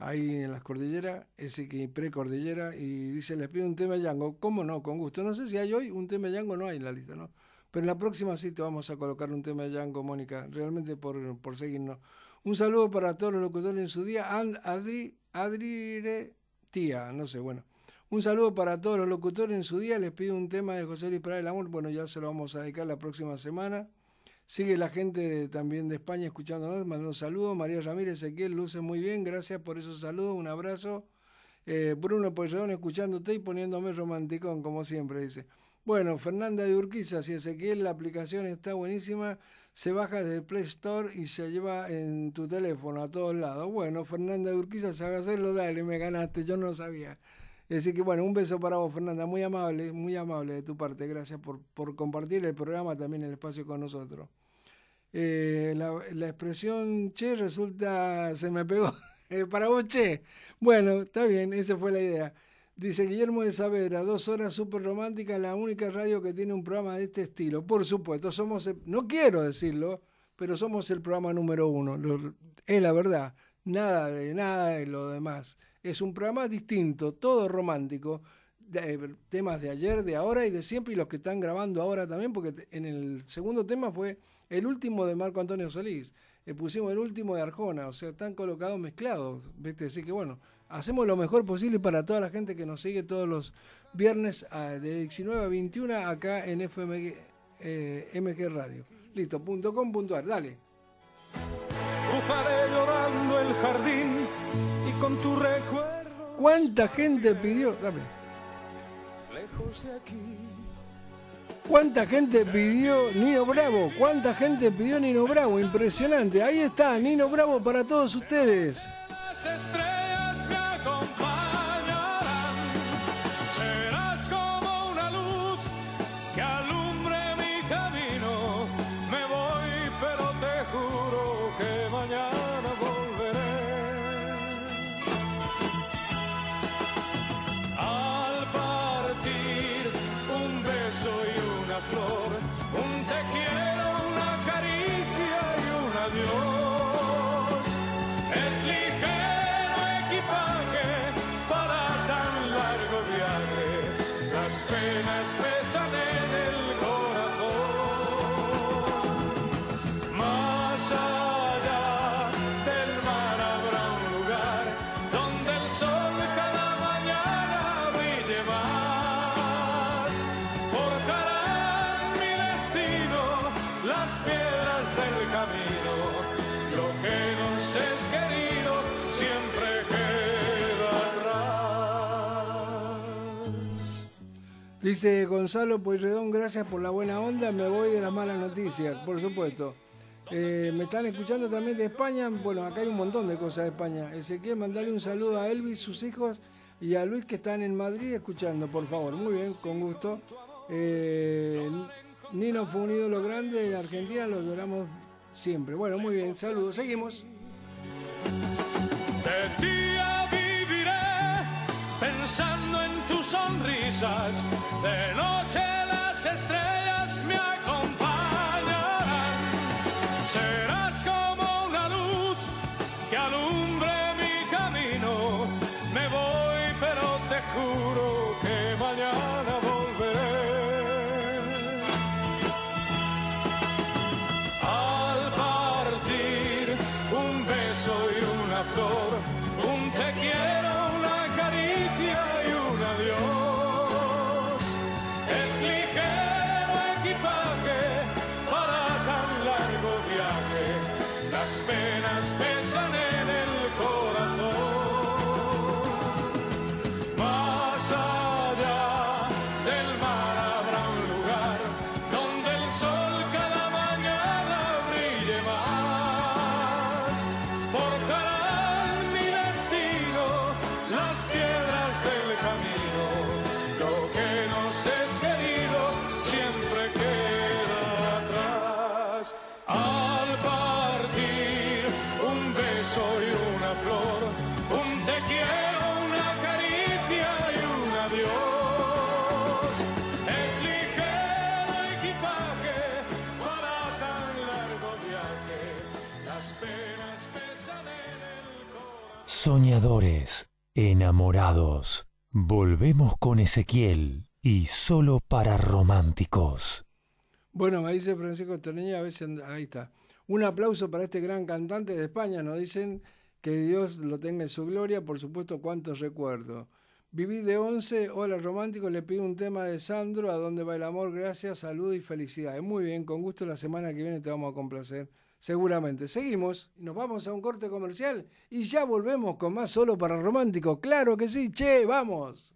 ahí en las cordilleras, ese que precordillera, y dice, les pido un tema de Yango. ¿Cómo no? Con gusto. No sé si hay hoy un tema de Yango, no hay en la lista, ¿no? Pero en la próxima sí te vamos a colocar un tema de Yango, Mónica, realmente por, por seguirnos. Un saludo para todos los locutores en su día. And, Adri, Adrire Tía, no sé, bueno. Un saludo para todos los locutores en su día. Les pido un tema de José Luis Peral el Amor. Bueno, ya se lo vamos a dedicar la próxima semana. Sigue la gente también de España escuchándonos, mandando saludos. María Ramírez Ezequiel, luce muy bien. Gracias por esos saludos. Un abrazo. Eh, Bruno Pueyrredón escuchándote y poniéndome romanticón, como siempre, dice. Bueno, Fernanda de Urquiza, si Ezequiel, la aplicación está buenísima. Se baja desde Play Store y se lleva en tu teléfono a todos lados. Bueno, Fernanda de Urquiza, sabe hacerlo, dale, me ganaste, yo no lo sabía. Así que bueno, un beso para vos, Fernanda, muy amable, muy amable de tu parte, gracias por, por compartir el programa, también el espacio con nosotros. Eh, la, la expresión che resulta, se me pegó, Eh, para vos che. Bueno, está bien, esa fue la idea. Dice Guillermo de Saavedra, dos horas súper románticas, la única radio que tiene un programa de este estilo. Por supuesto, somos, no quiero decirlo, pero somos el programa número uno. Es la verdad, nada de nada de lo demás. Es un programa distinto, todo romántico. eh, temas de ayer, de ahora y de siempre, y los que están grabando ahora también, porque en el segundo tema fue el último de Marco Antonio Solís. Eh, pusimos el último de Arjona, o sea, están colocados mezclados, ¿viste? Así que bueno, hacemos lo mejor posible para toda la gente que nos sigue todos los viernes a- de 19 a 21 acá en FMG eh, MG Radio. Listo, punto com, punto ar, dale. Cruzaré llorando el jardín y con tu recuerdo ¿Cuánta gente pidió? Dame. lejos de aquí. ¿Cuánta gente pidió Nino Bravo? ¿Cuánta gente pidió Nino Bravo? Impresionante. Ahí está, Nino Bravo para todos ustedes. Las estrellas Dice Gonzalo Pueyrredón, gracias por la buena onda, me voy de las malas noticias, por supuesto. Eh, me están escuchando también de España, bueno, acá hay un montón de cosas de España. Ezequiel, mandarle un saludo a Elvis, sus hijos y a Luis que están en Madrid escuchando, por favor. Muy bien, con gusto. Eh, Nino fue un ídolo grande en Argentina, lo lloramos siempre. Bueno, muy bien, saludos, seguimos. De viviré pensando sonrisas. De noche las estrellas me enamorados. Volvemos con Ezequiel y solo para románticos. Bueno, me dice Francisco Toreña, a veces, ahí está. Un aplauso para este gran cantante de España, nos dicen que Dios lo tenga en su gloria, por supuesto, cuántos recuerdos. Viví de 11, hola romántico, le pido un tema de Sandro, ¿a dónde va el amor? Gracias, salud y felicidades. Muy bien, con gusto la semana que viene te vamos a complacer, seguramente. Seguimos, nos vamos a un corte comercial y ya volvemos con más solo para romántico. Claro que sí, che, vamos.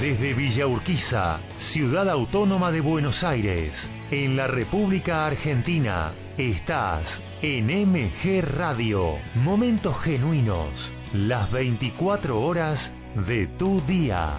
Desde Villa Urquiza, ciudad autónoma de Buenos Aires, en la República Argentina, estás en MG Radio. Momentos genuinos, las 24 horas de tu día.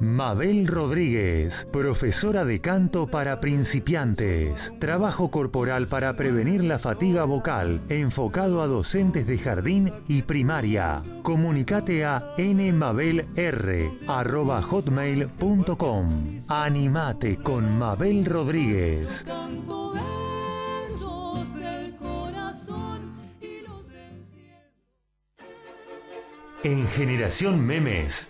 Mabel Rodríguez, profesora de canto para principiantes. Trabajo corporal para prevenir la fatiga vocal, enfocado a docentes de jardín y primaria. Comunicate a nmabelr@hotmail.com. Animate con Mabel Rodríguez. En Generación Memes,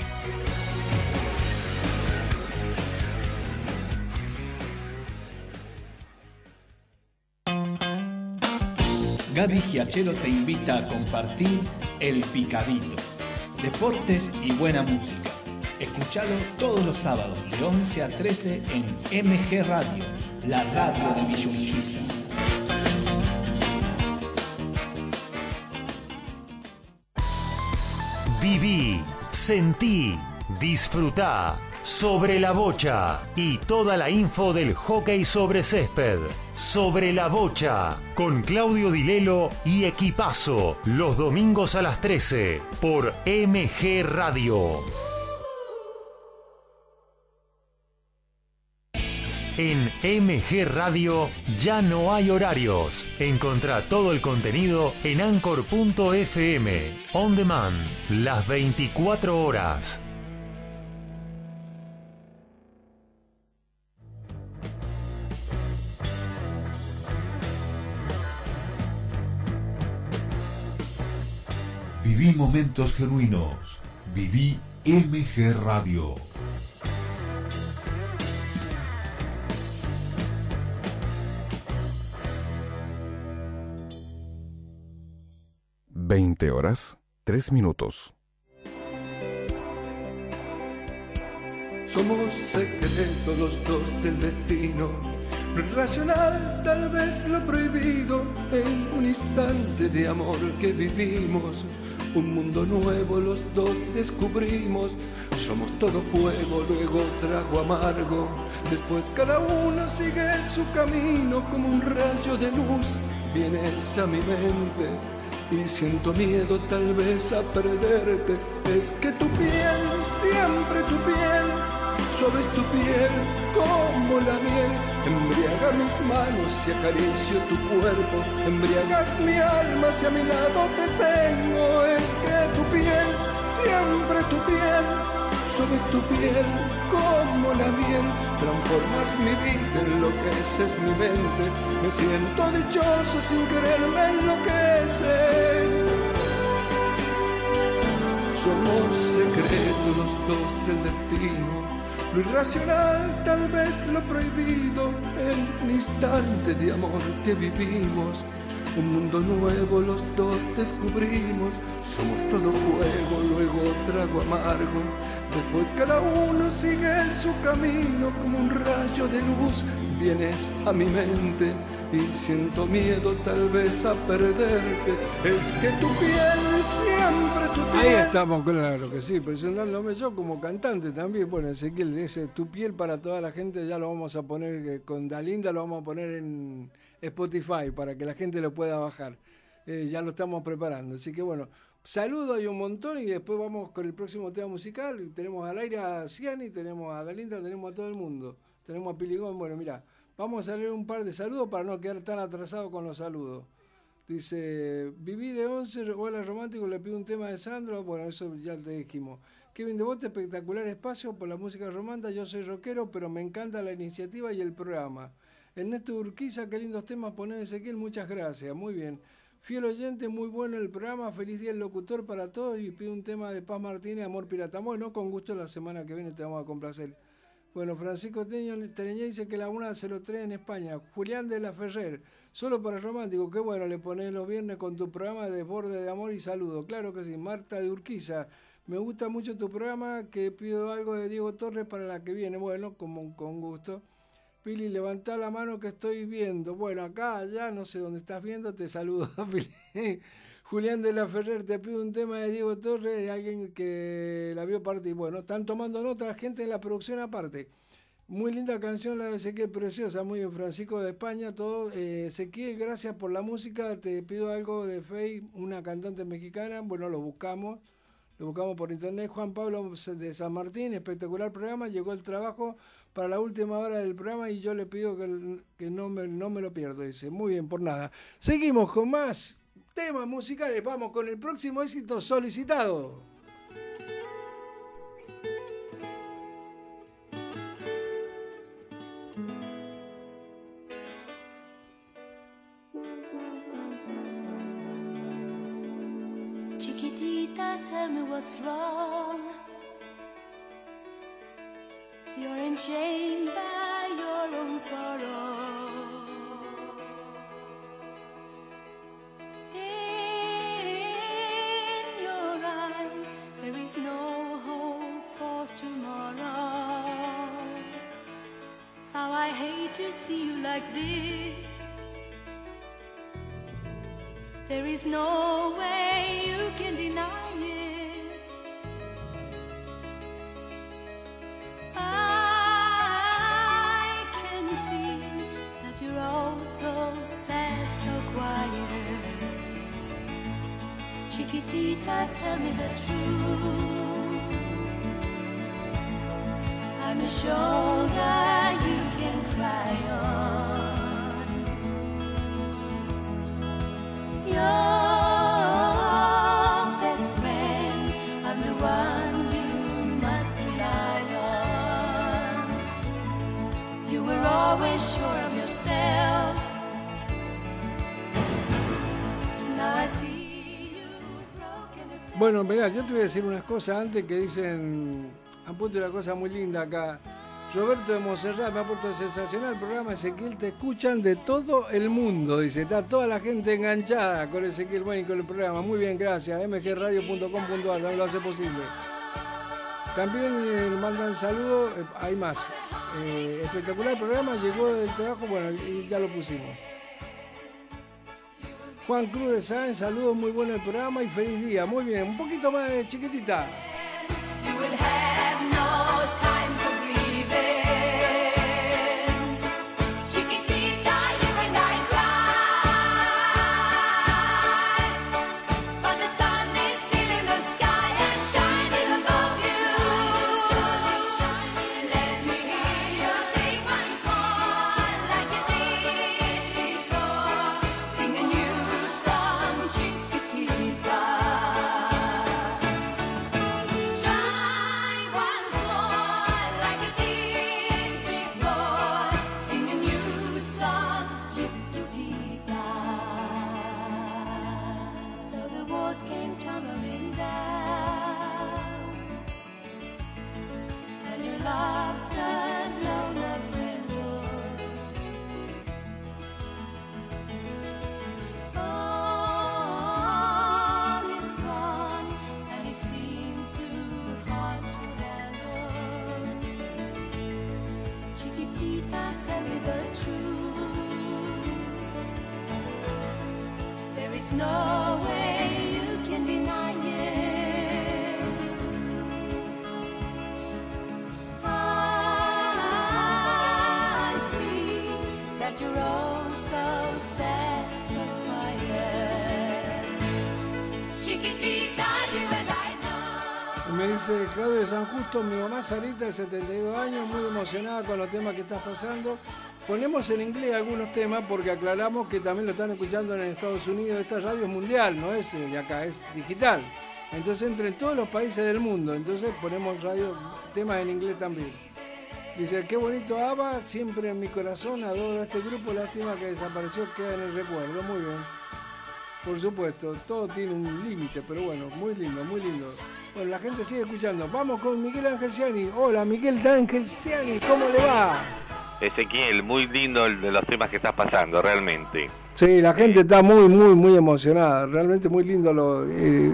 Gaby Giachero te invita a compartir El Picadito. Deportes y buena música. Escuchalo todos los sábados de 11 a 13 en MG Radio, la radio de Villa Urquiza. Viví, sentí, disfrutá sobre la bocha y toda la info del hockey sobre césped. Sobre la bocha con Claudio Dilelo y Equipazo los domingos a las 13 por MG Radio. En MG Radio ya no hay horarios. Encontrá todo el contenido en anchor.fm. On demand, las 24 horas. Viví momentos genuinos. Viví MG Radio. 20 horas, 3 minutos. Somos secretos los dos del destino. Lo irracional, tal vez lo prohibido, en un instante de amor que vivimos. Un mundo nuevo los dos descubrimos. Somos todo fuego, luego trago amargo. Después cada uno sigue su camino como un rayo de luz. Vienes a mi mente y siento miedo tal vez a perderte. Es que tu piel, siempre tu piel, suave es tu piel como la miel. Embriaga mis manos y acaricio tu cuerpo. Embriagas mi alma si a mi lado te tengo. Es que tu piel, siempre tu piel, suave es tu piel como la miel. Transformas mi vida, enloqueces mi mente. Me siento dichoso sin quererme enloqueces. Somos secretos los dos del destino. Lo irracional, tal vez lo prohibido, un instante de amor que vivimos. Un mundo nuevo los dos descubrimos. Somos todo fuego, luego trago amargo. Después cada uno sigue su camino como un rayo de luz. Vienes a mi mente y siento miedo tal vez a perderte. Es que tu piel, siempre tu piel. Ahí estamos, claro que sí, presentándome yo como cantante también. Bueno, Ezequiel, ese Tu piel para toda la gente ya lo vamos a poner, eh, con Dalinda lo vamos a poner en Spotify para que la gente lo pueda bajar. Eh, ya lo estamos preparando, así que bueno, saludo hay un montón y después vamos con el próximo tema musical. Tenemos al aire a Ciani, tenemos a Dalinda, tenemos a todo el mundo. Tenemos a Piligón, bueno, mira, vamos a leer un par de saludos para no quedar tan atrasado con los saludos. Dice, viví de 11, hola romántico, le pido un tema de Sandro, bueno, eso ya te dijimos. Kevin Devote, espectacular espacio por la música romántica, yo soy rockero, pero me encanta la iniciativa y el programa. Ernesto Urquiza, qué lindos temas poner Ezequiel, muchas gracias, muy bien. Fiel oyente, muy bueno el programa, feliz día el locutor para todos y pido un tema de Paz Martínez, Amor Pirata. Bueno, con gusto la semana que viene te vamos a complacer. Bueno, Francisco Tereña dice que la 103 en España. Julián de la Ferrer, solo para el romántico, qué bueno, le pones los viernes con tu programa de Borde de Amor y Saludo. Claro que sí, Marta de Urquiza. Me gusta mucho tu programa, que pido algo de Diego Torres para la que viene. Bueno, como, con gusto. Pili, levanta la mano que estoy viendo. Bueno, acá, allá, no sé dónde estás viendo, te saludo, Pili. Julián de la Ferrer, te pido un tema de Diego Torres, de alguien que la vio partir. Bueno, están tomando nota, gente de la producción aparte. Muy linda canción la de Ezequiel, preciosa, muy bien, Francisco de España, todo. Eh, gracias por la música, te pido algo de Fey, una cantante mexicana, bueno, lo buscamos, lo buscamos por internet. Juan Pablo de San Martín, espectacular programa, llegó el trabajo para la última hora del programa y yo le pido que, que no, me, no me lo pierdo, dice, muy bien, por nada. Seguimos con más temas musicales, vamos con el próximo éxito solicitado. Chiquitita, tell me what's wrong. Tell Bueno, mirá, yo te voy a decir unas cosas antes que dicen, han puesto una cosa muy linda acá. Roberto de Monserrat me ha puesto sensacional el programa Ezequiel, te escuchan de todo el mundo, dice, está toda la gente enganchada con Ezequiel Bueno y con el programa. Muy bien, gracias. mgradio.com.ar también lo hace posible. También eh, mandan saludos, eh, hay más. Eh, espectacular programa, llegó del trabajo, bueno, y ya lo pusimos. Juan Cruz de Sáenz, saludos, muy bueno el programa y feliz día. Muy bien, un poquito más de chiquitita. Dice Claudio de San Justo, mi mamá Sarita de 72 años, muy emocionada con los temas que estás pasando. Ponemos en inglés algunos temas porque aclaramos que también lo están escuchando en Estados Unidos. Esta radio es mundial, no es eh, de acá, es digital. Entonces entra en todos los países del mundo. Entonces ponemos temas en inglés también. Dice, qué bonito ABBA, siempre en mi corazón, adoro a este grupo, lástima que desapareció, queda en el recuerdo. Muy bien. Por supuesto, todo tiene un límite, pero bueno, muy lindo, muy lindo. Bueno, la gente sigue escuchando. Vamos con Miguel Angesiani. Hola, Miguel Angesiani, ¿cómo le va? Ezequiel, muy lindo el de los temas que estás pasando, realmente. Sí, la gente está muy, muy, muy emocionada. Realmente muy lindo. Lo, eh,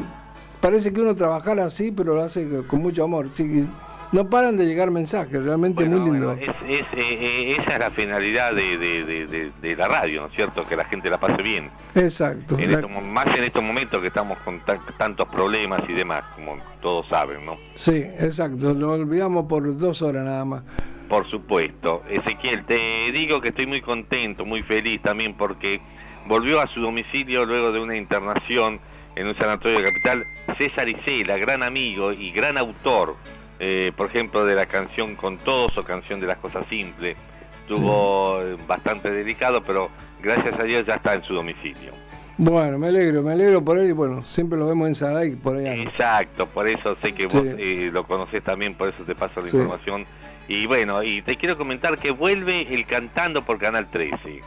parece que uno trabajara así, pero lo hace con mucho amor. Sí, no paran de llegar mensajes, realmente muy lindo. Es, es, eh, eh, esa es la finalidad de, de- de- de- de la radio, ¿no es cierto? Que la gente la pase bien. Exacto. En La- más en estos momentos que estamos con tan- tantos problemas y demás, como todos saben, ¿no? Sí, exacto. Lo olvidamos por dos horas nada más. Por supuesto. Ezequiel, te digo que estoy muy contento, muy feliz también porque volvió a su domicilio luego de una internación en un sanatorio de capital César Isela, gran amigo y gran autor, eh, por ejemplo, de la canción Con Todos o canción de las cosas simples. Estuvo eh, bastante delicado, pero gracias a Dios ya está en su domicilio. Bueno, me alegro, me alegro por él y bueno, siempre lo vemos en Sadai por allá. Exacto, por eso sé que Sí. vos eh, lo conocés también, por eso te paso la Sí. información. Y bueno, y te quiero comentar que vuelve el Cantando por Canal 13.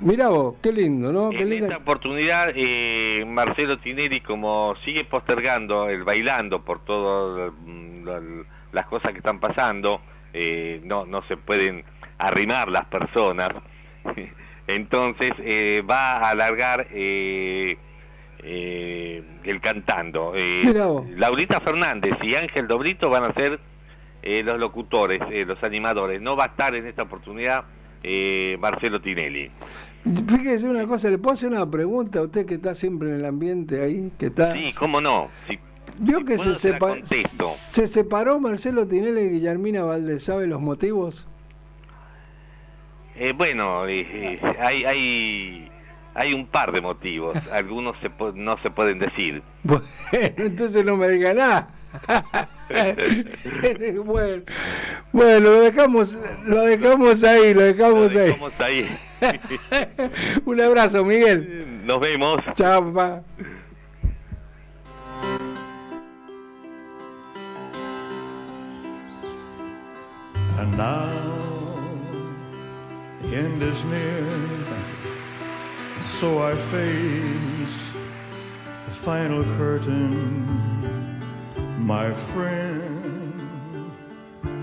Mirá vos, qué lindo, ¿no? Qué En linda- esta oportunidad, eh, Marcelo Tinelli, como sigue postergando el bailando por todas mm, la- las cosas que están pasando, eh, no, no se pueden arrimar las personas, entonces eh, va a alargar eh, eh, el cantando. Eh. Laurita Fernández y Ángel Dobrito van a ser eh, los locutores, eh, los animadores. No va a estar en esta oportunidad eh, Marcelo Tinelli. Fíjese una cosa, ¿le puedo hacer una pregunta a usted que está siempre en el ambiente ahí? Que está... Sí, cómo no. Sí, ¿Vio que se, sepa- separó Marcelo Tinelli y Guillermina Valdés? ¿Sabe los motivos? Eh, bueno, eh, eh, hay, hay, hay un par de motivos. Algunos se po- no se pueden decir. Bueno, entonces no me diga nada. bueno, bueno, lo dejamos, lo dejamos ahí, lo dejamos ahí. Vamos ahí. Un abrazo, Miguel. Nos vemos. Chao, papá. And now the end is near, so I face the final curtain. My friend,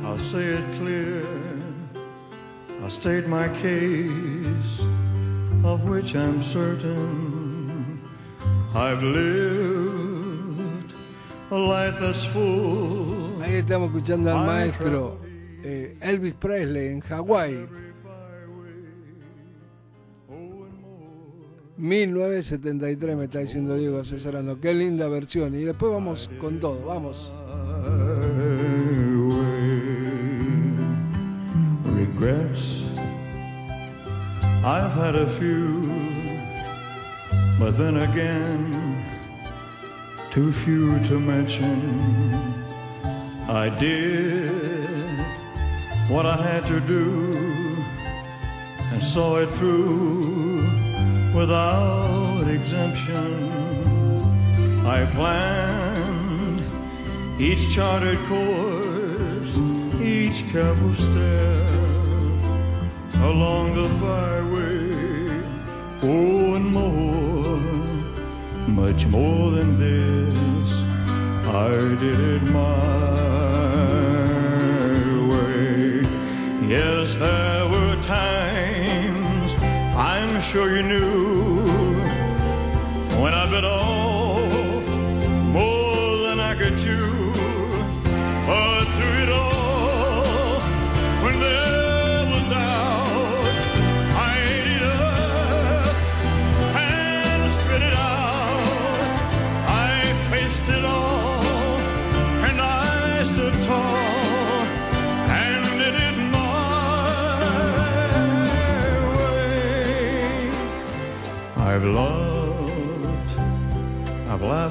I'll say it clear. I'll state my case, of which I'm certain. I've lived a life that's full. Ahí estamos escuchando al maestro eh, Elvis Presley en Hawái. 1973 me está diciendo Diego asesorando. Qué linda versión. Y después vamos con todo. Vamos. Regrets, I've had a few, but then again, too few to mention. I did what I had to do and saw it through without exemption. I planned each charted course, each careful step along the byway. Oh, and more, much more than this, I did it my Yes, there were times I'm sure you knew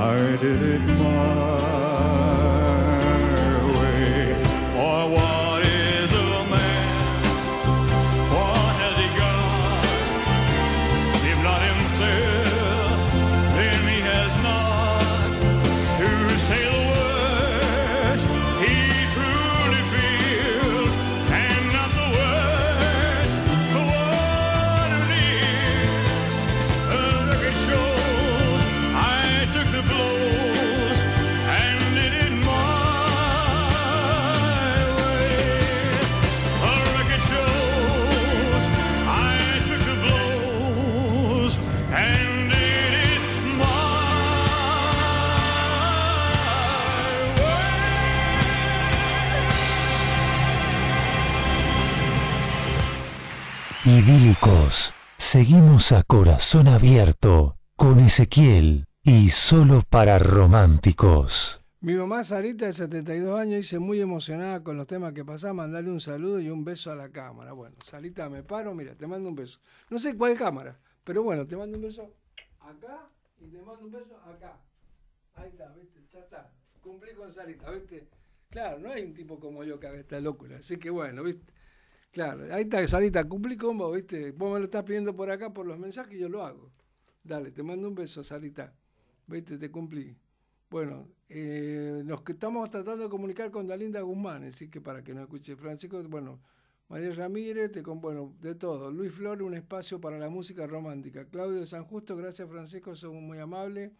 I did it my Seguimos a corazón abierto con Ezequiel y solo para románticos. Mi mamá Sarita, de 72 años, dice muy emocionada con los temas que pasamos, mandarle un saludo y un beso a la cámara. Bueno, Sarita, me paro, mira, te mando un beso. No sé cuál cámara, pero bueno, te mando un beso acá y te mando un beso acá. Ahí está, ¿viste? Ya está. Cumplí con Sarita, ¿viste? Claro, no hay un tipo como yo que haga esta locura, así que bueno, ¿viste? Claro, ahí está, Sarita, cumplí con vos, ¿viste? Vos me lo estás pidiendo por acá por los mensajes yo lo hago. Dale, te mando un beso, Sarita. ¿Viste? Te cumplí. Bueno, eh, nos estamos tratando de comunicar con Dalinda Guzmán, así que para que nos escuche Francisco, bueno, María Ramírez, te con, bueno, de todo. Luis Flor, un espacio para la música romántica. Claudio San Justo, gracias Francisco, son muy amables.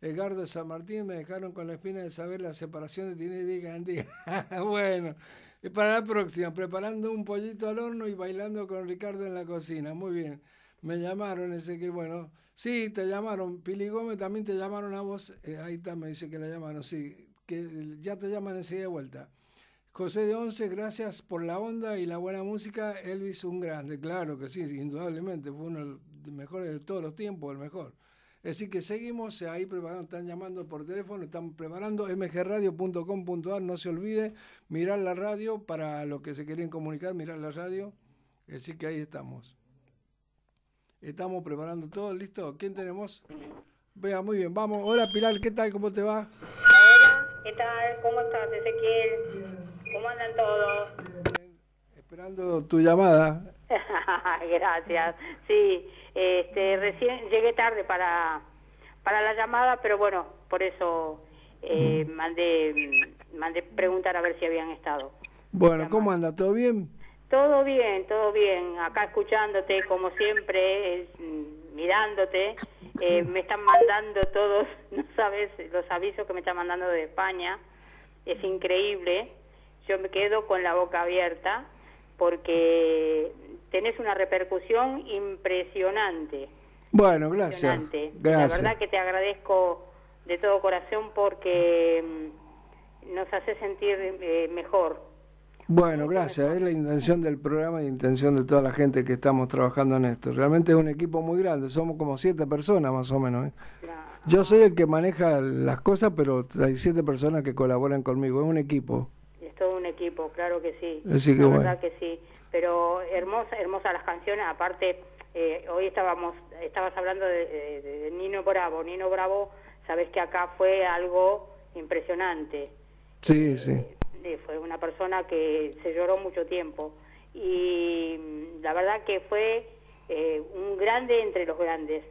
Edgardo San Martín, me dejaron con la espina de saber la separación de Tinelli y Gandía. bueno, y para la próxima, preparando un pollito al horno y bailando con Ricardo en la cocina. Muy bien. Me llamaron, ese que bueno, sí, te llamaron. Pili Gómez también te llamaron a vos. Eh, ahí está, me dice que la llamaron, sí, que ya te llaman enseguida de vuelta. José de Once, gracias por la onda y la buena música. Elvis, un grande, claro que sí, indudablemente, fue uno de los mejores de todos los tiempos, el mejor. Así que seguimos ahí preparando, están llamando por teléfono, están preparando mgradio.com.ar, no se olvide mirar la radio para los que se quieren comunicar, mirar la radio. Así que ahí estamos. Estamos preparando todo, ¿listo? ¿Quién tenemos? Vea, muy bien, vamos. Hola Pilar, ¿qué tal? ¿Cómo te va? Hola, ¿Qué tal? ¿Cómo estás, Ezequiel? ¿Cómo andan todos? Esperando tu llamada. Gracias. Sí, este, recién llegué tarde para, para la llamada, pero bueno, por eso eh, mandé, mandé preguntar a ver si habían estado. Bueno, ¿cómo anda? ¿Todo bien? Todo bien, todo bien. Acá escuchándote, como siempre, eh, mm, mirándote. Eh, me están mandando todos, no sabes, los avisos que me están mandando de España. Es increíble. Yo me quedo con la boca abierta porque tenés una repercusión impresionante. Bueno, gracias. impresionante. Gracias. La verdad que te agradezco de todo corazón porque mm, nos hace sentir eh, mejor. Bueno, gracias. Es la intención del programa y la intención de toda la gente que estamos trabajando en esto. Realmente es un equipo muy grande. Somos como siete personas más o menos. ¿eh? Yo soy el que maneja las cosas, pero hay siete personas que colaboran conmigo. Es un equipo. Es todo un equipo, claro que sí. Así que la bueno. verdad que sí. Pero hermosa, hermosas las canciones. Aparte, eh, hoy estábamos, estabas hablando de, de- de Nino Bravo. Nino Bravo, sabes que acá fue algo impresionante. Sí, sí. Eh, fue una persona que se lloró mucho tiempo. Y mm, la verdad que fue eh, un grande entre los grandes.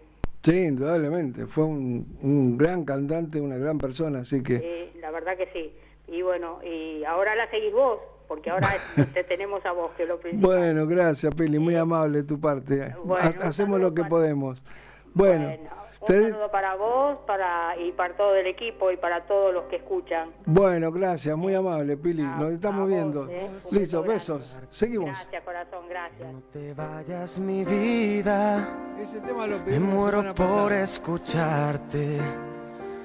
Sí, indudablemente. Fue un, un gran cantante, una gran persona, así que... La verdad que sí. Y bueno, y ahora la seguís vos, porque ahora te tenemos a vos, que es lo principal. Bueno, gracias, Pili. Muy amable de tu parte. Bueno, Hacemos lo que podemos. Bueno, Un te- saludo para vos para y para todo el equipo y para todos los que escuchan. bueno, gracias. Muy amable, Pili. Nos estamos viendo. eh. Listo, besos. Seguimos. Gracias, corazón, gracias. te vayas mi vida. Ese tema lo Me muero por pasada. escucharte.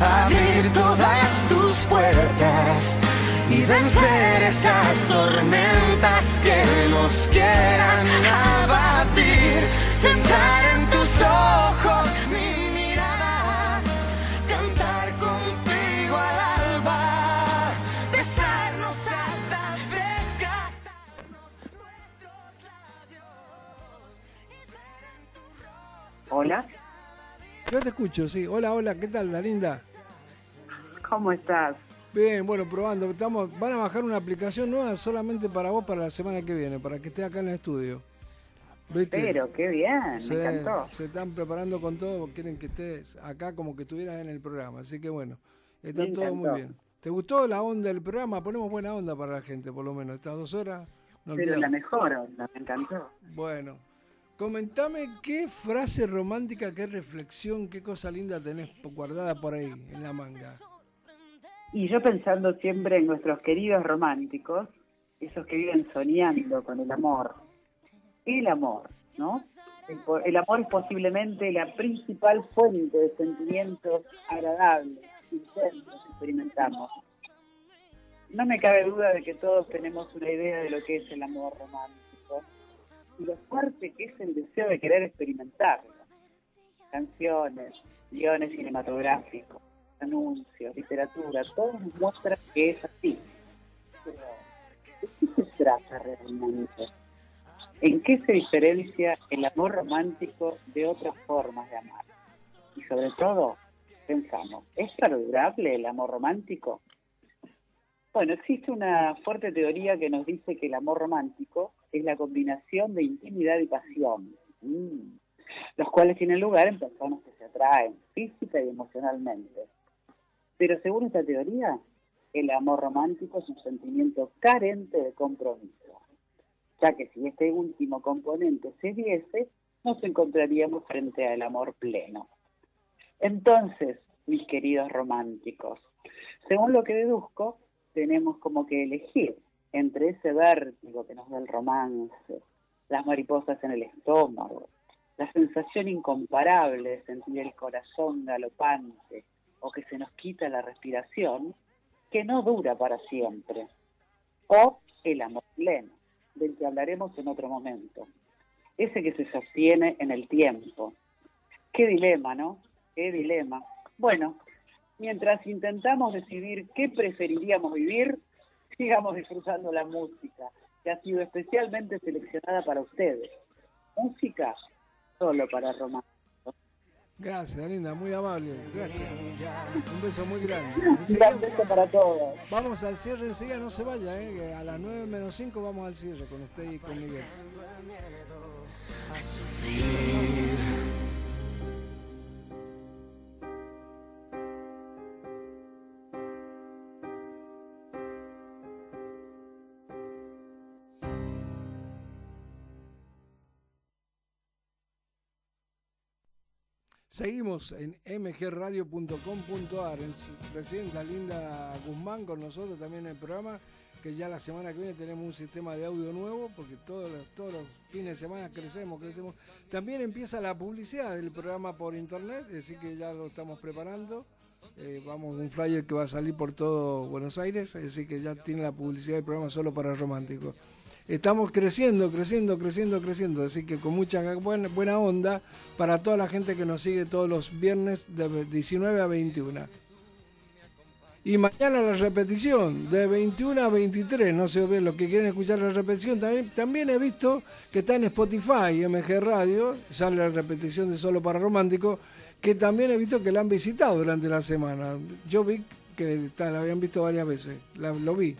abrir todas tus puertas y vencer esas tormentas que nos quieran abatir. Entrar en tus ojos mi mirada, cantar contigo al alba, besarnos hasta desgastar. Hola, Yo te escucho, sí. Hola, hola, ¿qué tal, la linda? ¿cómo estás? Bien, bueno, probando. Estamos, van a bajar una aplicación nueva solamente para vos para la semana que viene, para que estés acá en el estudio. ¿Viste? Pero, qué bien, Se- me encantó. Se están preparando con todo, quieren que estés acá como que estuvieras en el programa. Así que bueno, está Me todo muy bien. ¿Te gustó la onda del programa? Ponemos buena onda para la gente, por lo menos. Estas dos horas. no Pero olvidamos. la mejor onda, me encantó. Bueno, comentame qué frase romántica, qué reflexión, qué cosa linda tenés guardada por ahí en la manga. Y yo pensando siempre en nuestros queridos románticos, esos que viven soñando con el amor. El amor, ¿no? El, amor es posiblemente la principal fuente de sentimientos agradables, intensos que experimentamos. No me cabe duda de que todos tenemos una idea de lo que es el amor romántico lo fuerte que es el deseo de querer experimentarlo. Canciones, guiones cinematográficos, anuncios, literatura, todo nos muestra que es así. Pero, ¿qué se trata realmente? ¿En qué se diferencia el amor romántico de otras formas de amar? Y sobre todo, pensamos, ¿es perdurable el amor romántico? Bueno, existe una fuerte teoría que nos dice que el amor romántico es la combinación de intimidad y pasión, mm, los cuales tienen lugar en personas que se atraen física y emocionalmente. Pero según esta teoría, el amor romántico es un sentimiento carente de compromiso, ya que si este último componente se diese, nos encontraríamos frente al amor pleno. Entonces, mis queridos románticos, según lo que deduzco, tenemos como que elegir entre ese vértigo que nos da el romance, las mariposas en el estómago, la sensación incomparable de sentir el corazón galopante o que se nos quita la respiración, que no dura para siempre, o el amor pleno, del que hablaremos en otro momento, ese que se sostiene en el tiempo. Qué dilema, ¿no? Qué dilema. Bueno, mientras intentamos decidir qué preferiríamos vivir, sigamos disfrutando la música, que ha sido especialmente seleccionada para ustedes. Música solo para románticos. Gracias, linda, muy amable. Gracias. Un beso muy grande. Un gran beso para todos. Vamos al cierre enseguida, no se vaya, ¿eh? a las 9 menos 5 vamos al cierre con usted y con Miguel. Seguimos en mgradio.com.ar. Presidenta Linda Guzmán con nosotros también en el programa, que ya la semana que viene tenemos un sistema de audio nuevo, porque todos los, fines de semana crecemos, crecemos. También empieza la publicidad del programa por internet, decir que ya lo estamos preparando. Eh, vamos, un flyer que va a salir por todo Buenos Aires, es decir que ya tiene la publicidad del programa solo para románticos estamos creciendo, creciendo, creciendo, creciendo. Así que con mucha buena, onda para toda la gente que nos sigue todos los viernes de 19 a 21. Y mañana la repetición de 21 a 23. No sé bien los que quieren escuchar la repetición. También, también he visto que está en Spotify, MG Radio, sale la repetición de Solo para Romántico, que también he visto que la han visitado durante la semana. Yo vi que la habían visto varias veces, la- lo vi.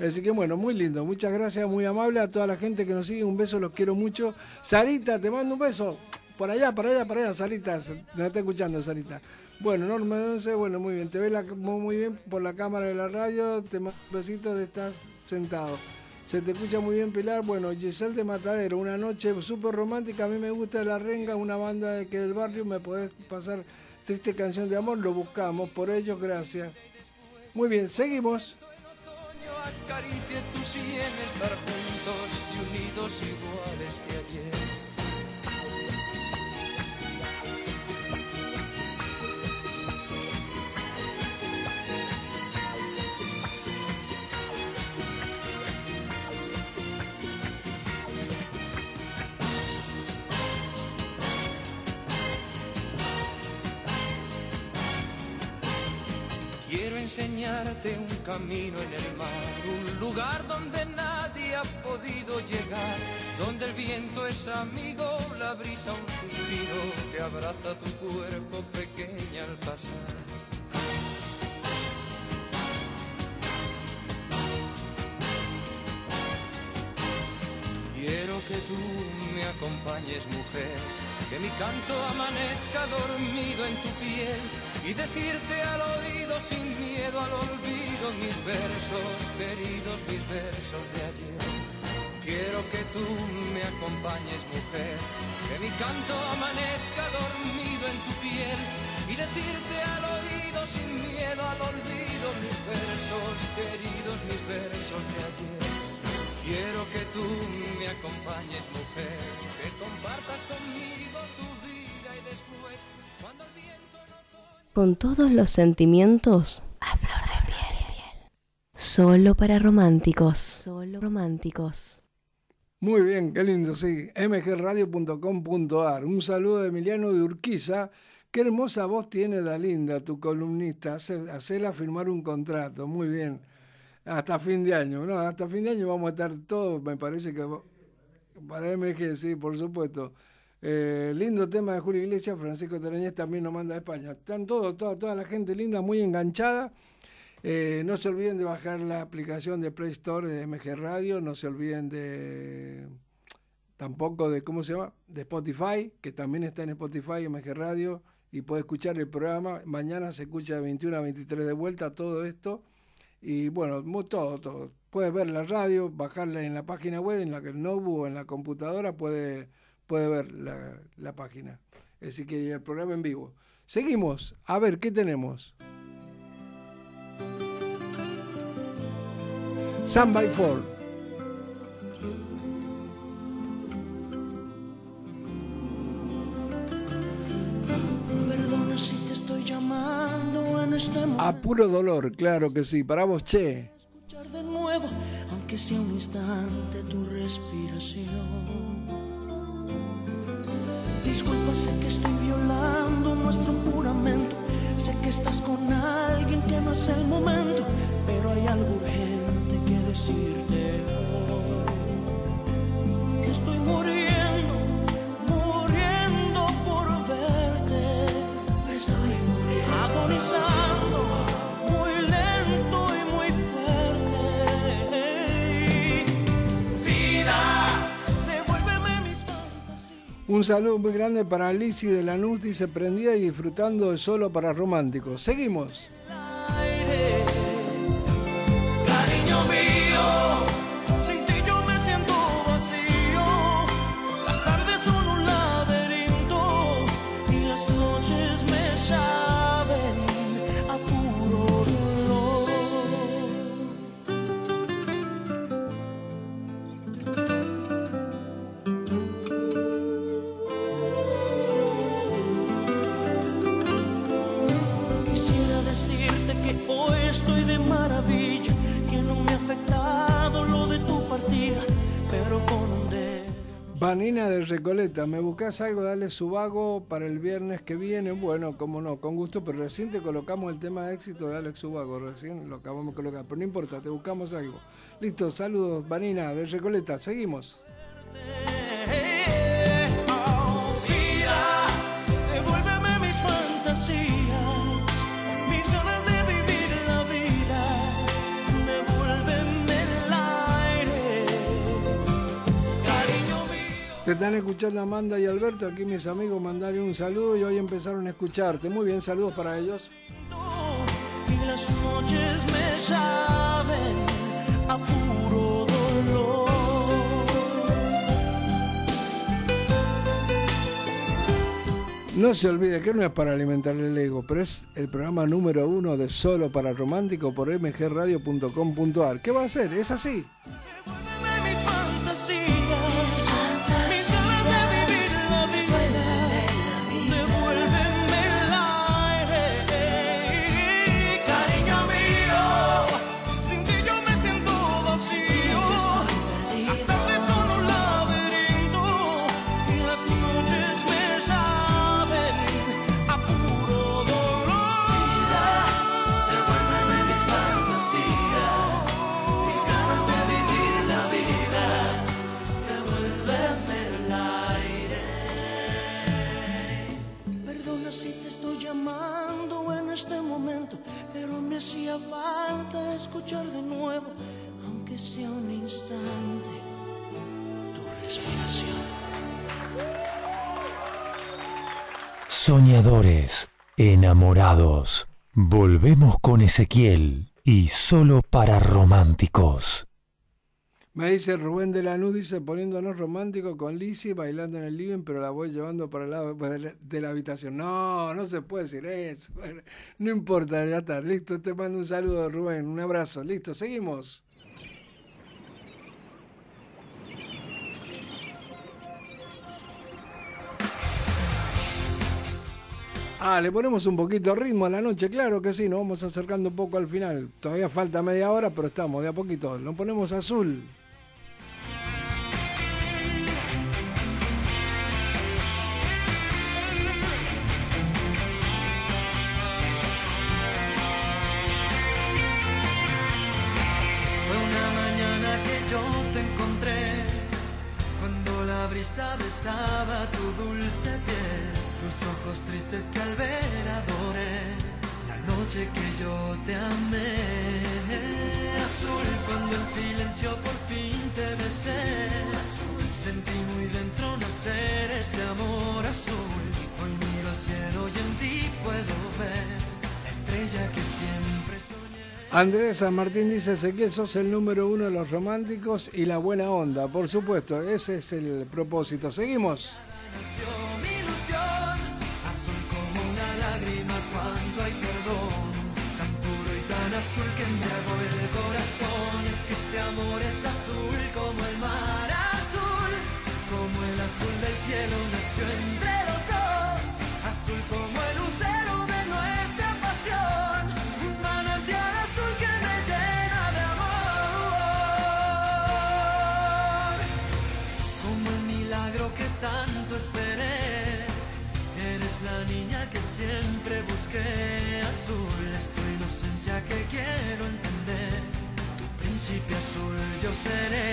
Así que bueno, muy lindo. Muchas gracias, muy amable a toda la gente que nos sigue. Un beso, los quiero mucho. Sarita, te mando un beso. Por allá, por allá, por allá, Sarita. Me está escuchando, Sarita. Bueno, Norma, no sé, bueno, muy bien. Te la- muy bien por la cámara de la radio. Te mando un besito de estás sentado. Se te escucha muy bien, Pilar. Bueno, Giselle de Matadero, una noche súper romántica. A mí me gusta La Renga, una banda de que del barrio. Me podés pasar triste canción de amor. Lo buscamos. Por ello, gracias. Muy bien, seguimos. Acaricie tu sien estar juntos y unidos iguales enseñarte un camino en el mar, un lugar donde nadie ha podido llegar, donde el viento es amigo, la brisa un suspiro que abraza tu cuerpo pequeña al pasar. Quiero que tú me acompañes, mujer, que mi canto amanezca dormido en tu piel y decirte al oído sin miedo al olvido mis versos, queridos mis versos de ayer. Quiero que tú me acompañes, mujer, que mi canto amanezca dormido en tu piel y decirte al oído sin miedo al olvido mis versos, queridos mis versos de ayer. Quiero que tú me acompañes, mujer, que compartas conmigo tu vida y después, cuando el Con todos los sentimientos a flor de piel. Solo para románticos. Solo románticos. Muy bien, qué lindo, sí. mgradio.com.ar. Un saludo de Emiliano de Urquiza. Qué hermosa voz tiene Dalinda, tu columnista. Hace- Hacela firmar un contrato. Muy bien. Hasta fin de año, no, hasta fin de año vamos a estar todos, me parece que para MG, sí, por supuesto. Eh, lindo tema de Julio Iglesias, Francisco Tereñez también nos manda a España. Están todos, toda, toda la gente linda, muy enganchada. Eh, no se olviden de bajar la aplicación de Play Store de MG Radio, no se olviden de tampoco de, ¿cómo se llama? De Spotify, que también está en Spotify, MG Radio, y puede escuchar el programa. Mañana se escucha de 21 a 23 de vuelta todo esto. Y bueno, todo, todo. Puedes ver la radio, bajarla en la página web, en la que el notebook o en la computadora puede, puede ver la, la página. Así que el programa en vivo. Seguimos. A ver, ¿qué tenemos? Sun by Four. Este. A puro dolor, claro que sí. Para vos, che. escuchar de nuevo, aunque sea un instante, tu respiración. Disculpa, sé que estoy violando nuestro juramento. Sé que estás con alguien que no es el momento, pero hay algo urgente que decirte. Estoy muriendo, muriendo por verte. Estoy muriendo, agonizando, Un saludo muy grande para Lizzy de Lanús, dice prendida y disfrutando de solo para románticos. Seguimos. Vanina de Recoleta, ¿me buscas algo? Dale su vago para el viernes que viene. Bueno, como no, con gusto, pero recién te colocamos el tema de éxito de Alex Subago, recién lo acabamos de colocar, pero no importa, te buscamos algo. Listo, saludos, Vanina de Recoleta, seguimos. Te están escuchando Amanda y Alberto, aquí mis amigos mandarle un saludo y hoy empezaron a escucharte. Muy bien, saludos para ellos. Y las noches me saben a puro dolor. No se olvide que no es para alimentar el ego, pero es el programa número uno de Solo para Romántico por mgradio.com.ar. ¿Qué va a hacer? Es así. Soñadores, enamorados. Volvemos con Ezequiel y solo para románticos. Me dice Rubén de Lanús, dice poniéndonos románticos con Lizzie bailando en el living, pero la voy llevando para el lado de la, de la habitación. No, no se puede decir eso. No importa, ya está. Listo, te mando un saludo, Rubén. Un abrazo. Listo, seguimos. Ah, le ponemos un poquito de ritmo a la noche, claro que sí, nos vamos acercando un poco al final. Todavía falta media hora, pero estamos de a poquito. Lo ponemos azul. besaba tu dulce piel, tus ojos tristes que al ver adoré, la noche que yo te amé. Azul cuando en silencio por fin te besé, azul sentí muy dentro nacer este amor azul. Hoy miro al cielo y en ti puedo ver la estrella que siempre soñé. Andrés San Martín dice Ezequiel, sos el número uno de los románticos y la buena onda. Por supuesto, ese es el propósito. Seguimos. Cuando hay perdón, tan puro y tan azul que embriagó el corazón. Es que este amor es azul como el mar azul, como el azul del cielo nació entre los dos, azul como el seré.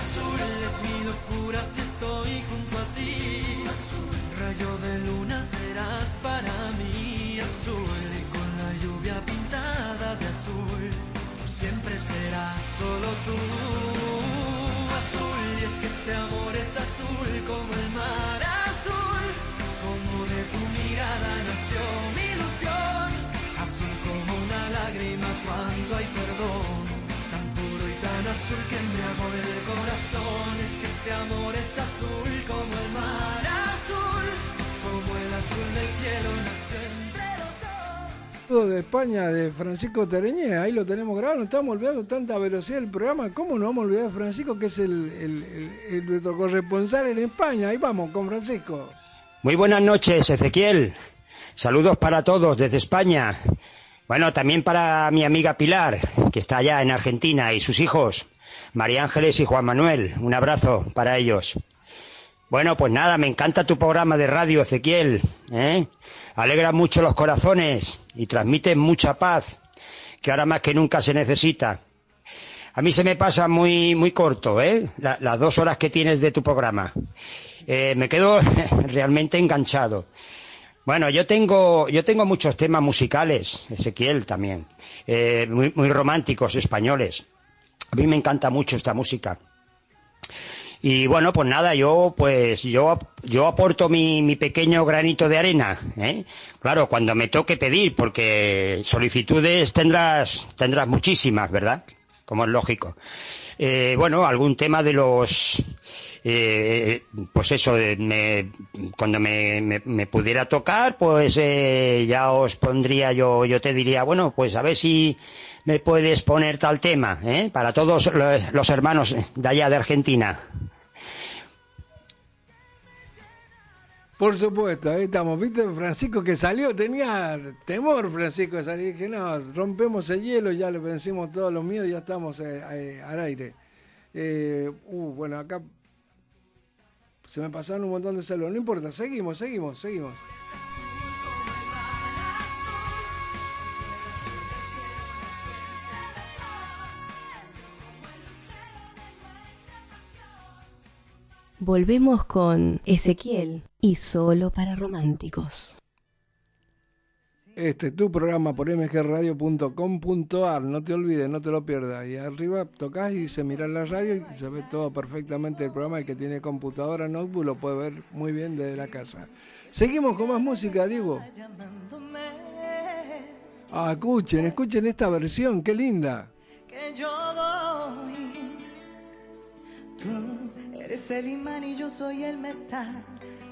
Azul es mi locura si estoy junto a ti. Azul, rayo de luna serás para mí. Azul y con la lluvia pintada de azul, por siempre serás solo tú azul y es que este amor es azul como el mar azul que embriagó el corazón es que este amor es azul como el mar azul como el azul del cielo nació entre los Saludo de España de Francisco Tereñé, ahí lo tenemos grabado, no estamos olvidando tanta velocidad del programa, ¿cómo no vamos a olvidar de Francisco que es el, el- el- el- nuestro corresponsal en España? Ahí vamos con Francisco. Muy buenas noches, Ezequiel. Saludos para todos desde España. Bueno, también para mi amiga Pilar, que está allá en Argentina, y sus hijos, María Ángeles y Juan Manuel. Un abrazo para ellos. Bueno, pues nada, me encanta tu programa de radio, Ezequiel. ¿eh? Alegra mucho los corazones y transmite mucha paz, que ahora más que nunca se necesita. A mí se me pasa muy, muy corto, ¿eh? La- las dos horas que tienes de tu programa. Eh, me quedo realmente enganchado. Bueno, yo tengo, yo tengo muchos temas musicales, Ezequiel también, eh, muy, muy románticos españoles. A mí me encanta mucho esta música. Y bueno, pues nada, yo pues yo, yo aporto mi, mi pequeño granito de arena, ¿eh? Claro, cuando me toque pedir, porque solicitudes tendrás, tendrás muchísimas, ¿verdad? Como es lógico. Eh, bueno, algún tema de los, eh, pues eso, de- me- cuando me, me- me pudiera tocar, pues eh, ya os pondría yo, yo te diría, bueno, pues a ver si me puedes poner tal tema, ¿eh? Para todos lo- los hermanos de allá de Argentina. Por supuesto, ahí estamos. ¿Viste? Francisco que salió, tenía temor Francisco de salir. Dije, no, rompemos el hielo, ya le vencimos todos los miedos, ya estamos eh, eh, al aire. Eh, uh, bueno, acá se me pasaron un montón de saludos. No importa, seguimos, seguimos, seguimos. Volvemos con Ezequiel y solo para románticos. Este tu programa por mgradio.com.ar, no te olvides, no te lo pierdas. Y arriba tocas y dice mirar la radio y se ve todo perfectamente el programa. El que tiene computadora, notebook, lo puede ver muy bien desde la casa. Seguimos con más música, Diego. Ah, escuchen, escuchen esta versión, qué linda. que yo doy. Tú eres el imán y yo soy el metal.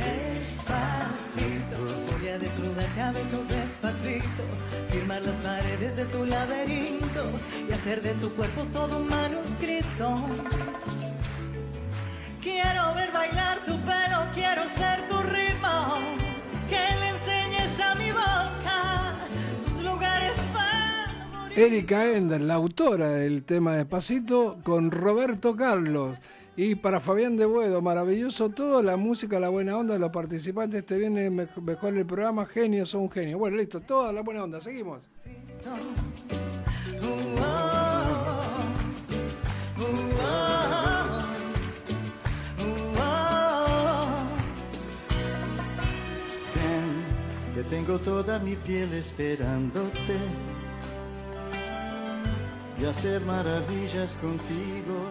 Despacito, voy a desnudarte a besos despacito, firmar las paredes de tu laberinto y hacer de tu cuerpo todo un manuscrito. Quiero ver bailar tu pelo, quiero ser tu ritmo, que le enseñes a mi boca tus lugares favoritos. Erika Ender, la autora del tema Despacito, con Roberto Carlos. Y para Fabián de Buedo, maravilloso todo, la música, la buena onda los participantes. Te viene me- mejor el programa, genios, son un genio. Bueno, listo, toda la buena onda, seguimos. Ven, tengo toda mi piel esperándote y hacer maravillas contigo.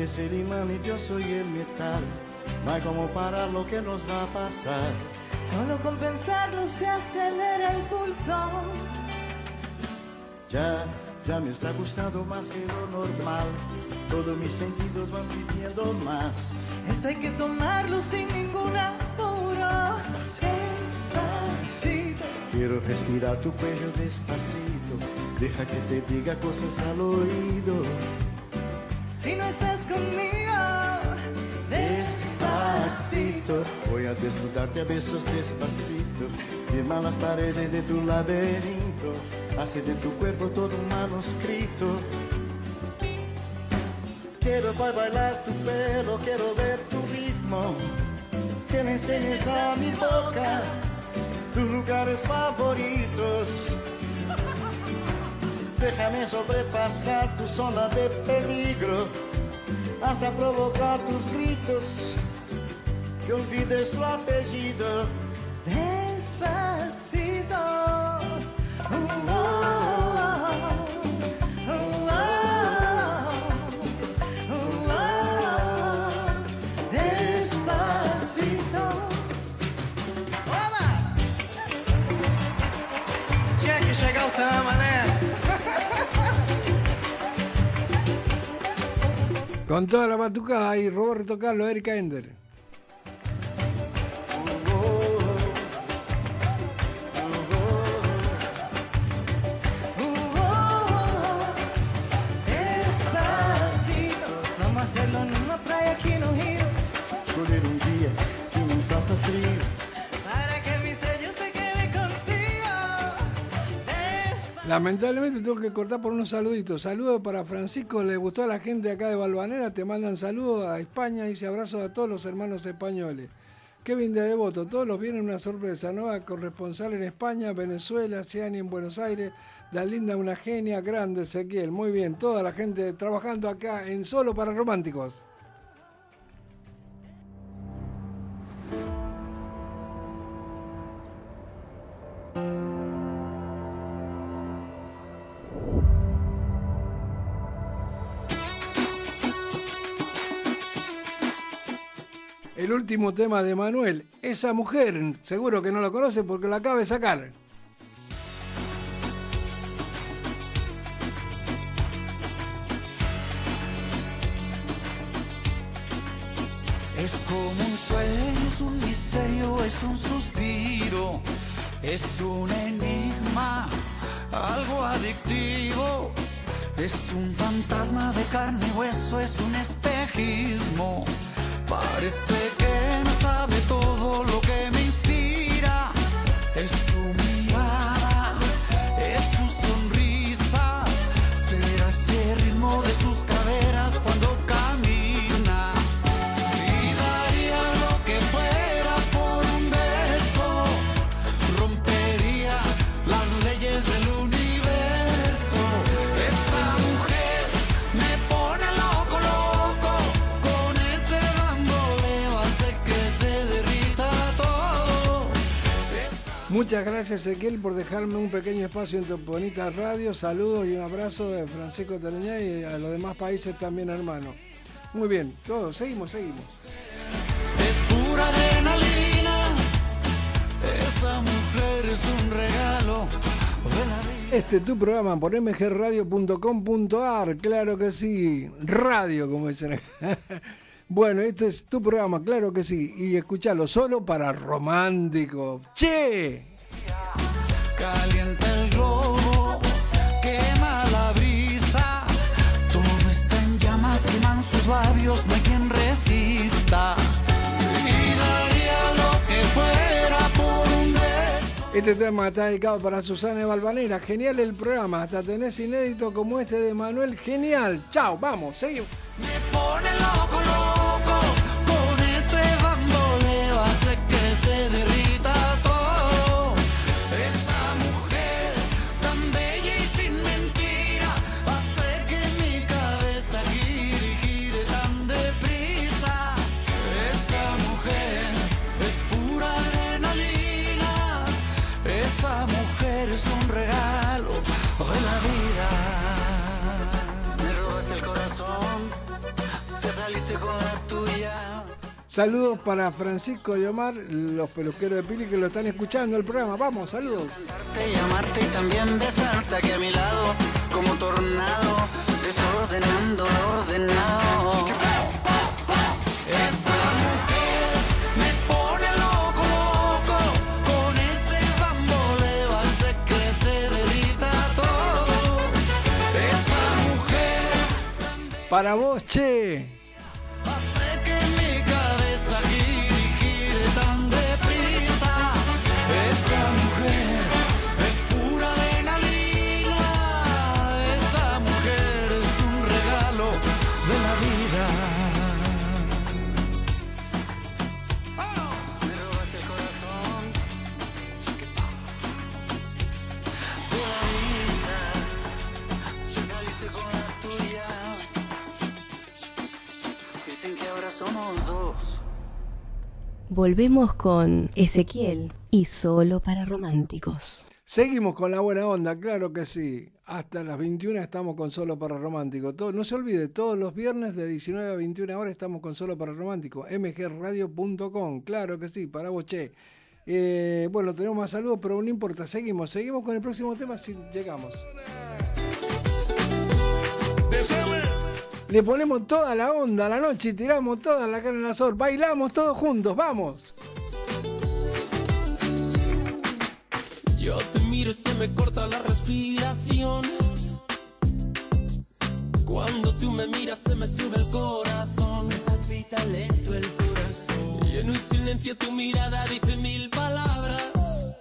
Eres el imán y yo soy el metal. No hay como parar lo que nos va a pasar. Solo con pensarlo se acelera el pulso. Ya, ya me está gustando más que lo normal. Todos mis sentidos van pidiendo más. Esto hay que tomarlo sin ningún apuro. Despacito. Quiero respirar tu cuello despacito. Deja que te diga cosas al oído. Si no estás conmigo, Despacito, voy a desnudarte a besos despacito. Firma las paredes de tu laberinto. Hace de tu cuerpo todo un manuscrito. Quiero ba- bailar tu pelo, quiero ver tu ritmo. Que me enseñes a mi boca tus lugares favoritos. Déjame sobrepasar tu zona de peligro hasta provocar tus gritos. Que olvides tu apellido. Despacito. Uh, oh, uh, Con toda la batucada ahí, Roberto Carlos, Erika Ender. Lamentablemente tengo que cortar por unos saluditos. Saludos para Francisco, le gustó a la gente acá de Balvanera, te mandan saludos a España y abrazos a todos los hermanos españoles. Kevin de Devoto, todos los vienen una sorpresa, nueva corresponsal en España, Venezuela, Ciani en Buenos Aires, la linda una genia grande, Ezequiel, muy bien, toda la gente trabajando acá en Solo para Románticos. El último tema de Manuel, esa mujer, seguro que no lo conoce porque lo acaba de sacar. Es como un sueño, es un misterio, es un suspiro, es un enigma, algo adictivo. Es un fantasma de carne y hueso, es un espejismo. Parece que no sabe todo lo que me inspira. Es su mirada, es su sonrisa. Será ese ritmo de sus caderas cuando Muchas gracias Ezequiel por dejarme un pequeño espacio en tu bonita radio. Saludos y un abrazo de Francisco Teleñá y a los demás países también, hermano. Muy bien, todos, seguimos, seguimos. Pura adrenalina. Esa mujer es un regalo. de la vida. Este es tu programa por mgradio.com.ar, claro que sí, radio, como dicen acá. Bueno, este es tu programa, claro que sí. Y escuchalo solo para romántico. ¡Che! Calienta el robo, quema la brisa. Todo está en llamas, queman sus labios, no hay quien resista. Y daría lo que fuera por un beso. Este tema está dedicado para Susana Balvanera. Genial el programa. Hasta tenés inédito como este de Manuel. Genial. Chao, vamos, seguimos. pone loco, loco Saludos para Francisco y Omar, los peluqueros de Pili que lo están escuchando el programa. Vamos, saludos. Te llamarte y también besarte aquí a mi lado, como tornado, desordenando lo ordenado. Esa mujer me pone loco, loco, con ese bamboleo hace que se derrita todo. Esa mujer Para vos, che. Somos dos. Volvemos con Ezequiel y solo para románticos. Seguimos con la buena onda, claro que sí. Hasta las 21 estamos con Solo para Romántico. Todo, no se olvide, todos los viernes de 19 a 21 horas estamos con Solo para Romántico. mgradio.com, claro que sí, para vos, che. Eh, bueno, tenemos más saludos, pero no importa, seguimos. Seguimos con el próximo tema si llegamos. Le ponemos toda la onda a la noche y tiramos toda la carne al asador. Bailamos todos juntos, vamos. Yo te miro y se me corta la respiración. Cuando tú me miras se me sube el corazón. Me palpita lento el corazón. Y en un silencio tu mirada dice mil palabras.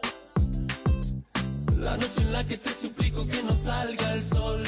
La noche en la que te suplico que no salga el sol.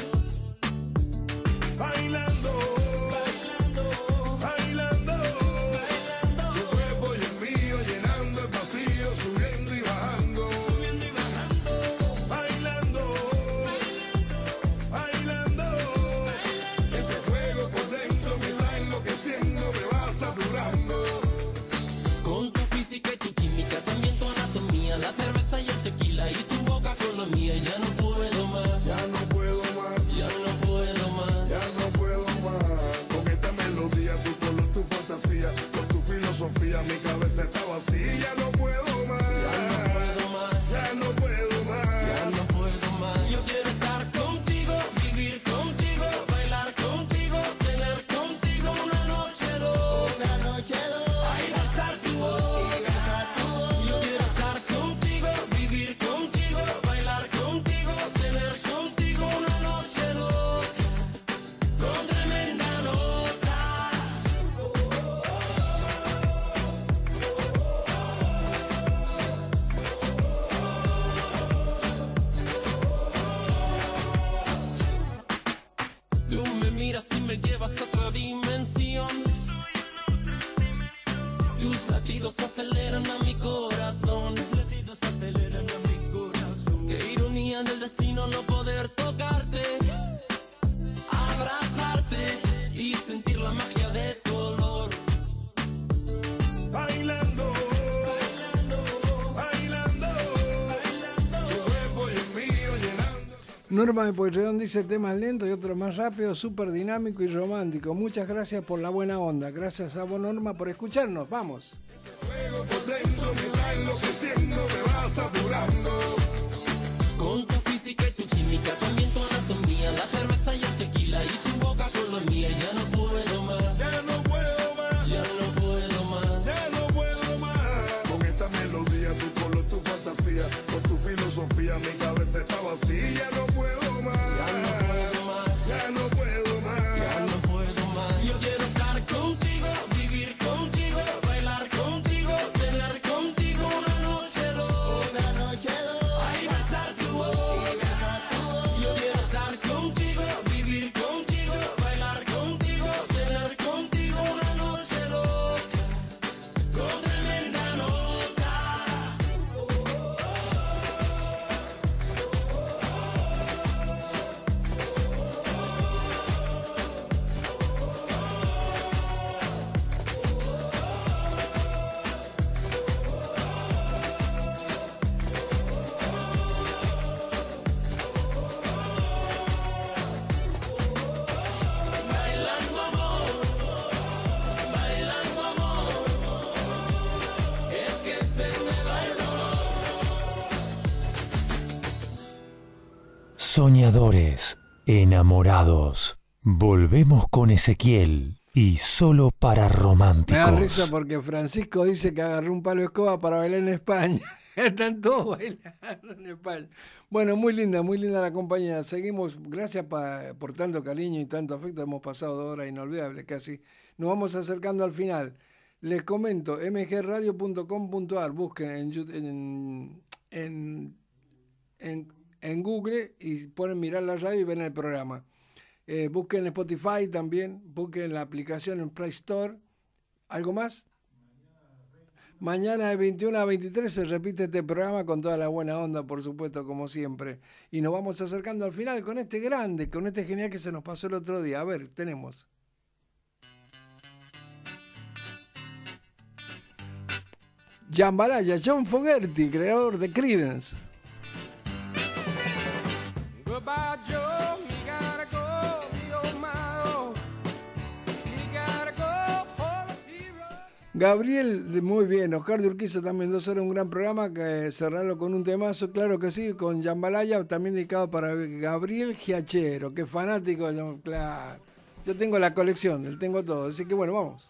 Norma de Pueyrredón dice temas lentos y otros más rápidos, súper dinámico y romántico. Muchas gracias por la buena onda. Gracias a vos, Norma, por escucharnos. Vamos. Fuego por me va enloqueciendo, me va saturando. Enamorados. Volvemos con Ezequiel y solo para Me da románticos. risa porque Francisco dice que agarró un palo de escoba para bailar en España. Están todos bailando en España. Bueno, muy linda, muy linda la compañía. Seguimos, gracias pa- por tanto cariño y tanto afecto. Hemos pasado dos horas inolvidables casi. Nos vamos acercando al final. Les comento, mgradio.com.ar, busquen en, en, en, en, en Google y ponen mirar la radio y ven el programa. Eh, busquen Spotify también, busquen la aplicación en Play Store. ¿Algo más? Mañana de 21 a 23 se repite este programa con toda la buena onda, por supuesto, como siempre. Y nos vamos acercando al final con este grande, con este genial que se nos pasó el otro día. A ver, tenemos. Jambalaya, John Fogerty, creador de Creedence. Goodbye, Joe. You gotta go. Me, my. You gotta go for the Gabriel, muy bien. Oscar de Urquiza también, dos horas, un gran programa. Que cerrarlo con un temazo, claro que sí, con Jambalaya, también dedicado para Gabriel Giachero, que fanático Claro. Yo tengo la colección, él tengo todo. Así que bueno, vamos.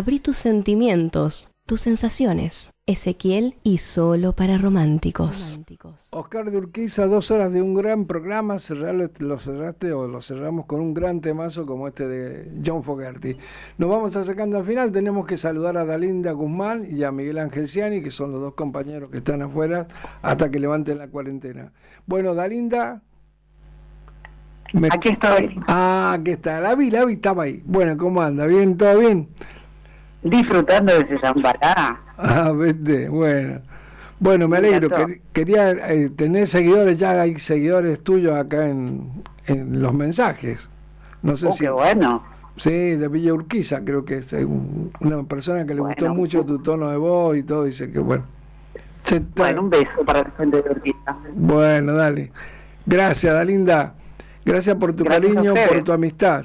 Abrí tus sentimientos, tus sensaciones. Ezequiel y solo para románticos. Oscar de Urquiza, dos horas de un gran programa, cerrarlo, lo cerraste o lo cerramos con un gran temazo como este de John Fogerty. Nos vamos acercando al final, tenemos que saludar a Dalinda Guzmán y a Miguel Ángel Ciani, que son los dos compañeros que están afuera hasta que levanten la cuarentena. Bueno, Dalinda... Aquí estoy. Ah, aquí está, la vi, la vi, estaba ahí. Bueno, ¿cómo anda? ¿Bien? ¿Todo bien? Disfrutando de ese zambará. Ah, vete, bueno. Bueno, me alegro. Quer- Quería eh, tener seguidores, ya hay seguidores tuyos acá en, en los mensajes. No sé Oh, si. qué bueno. Sí, de Villa Urquiza, creo que es eh, un- una persona que le gustó mucho tu tono de voz y todo, dice que bueno. Se Bueno, un beso para la gente de Urquiza. Bueno, dale. Gracias, Dalinda. Gracias por tu Gracias cariño, por tu amistad.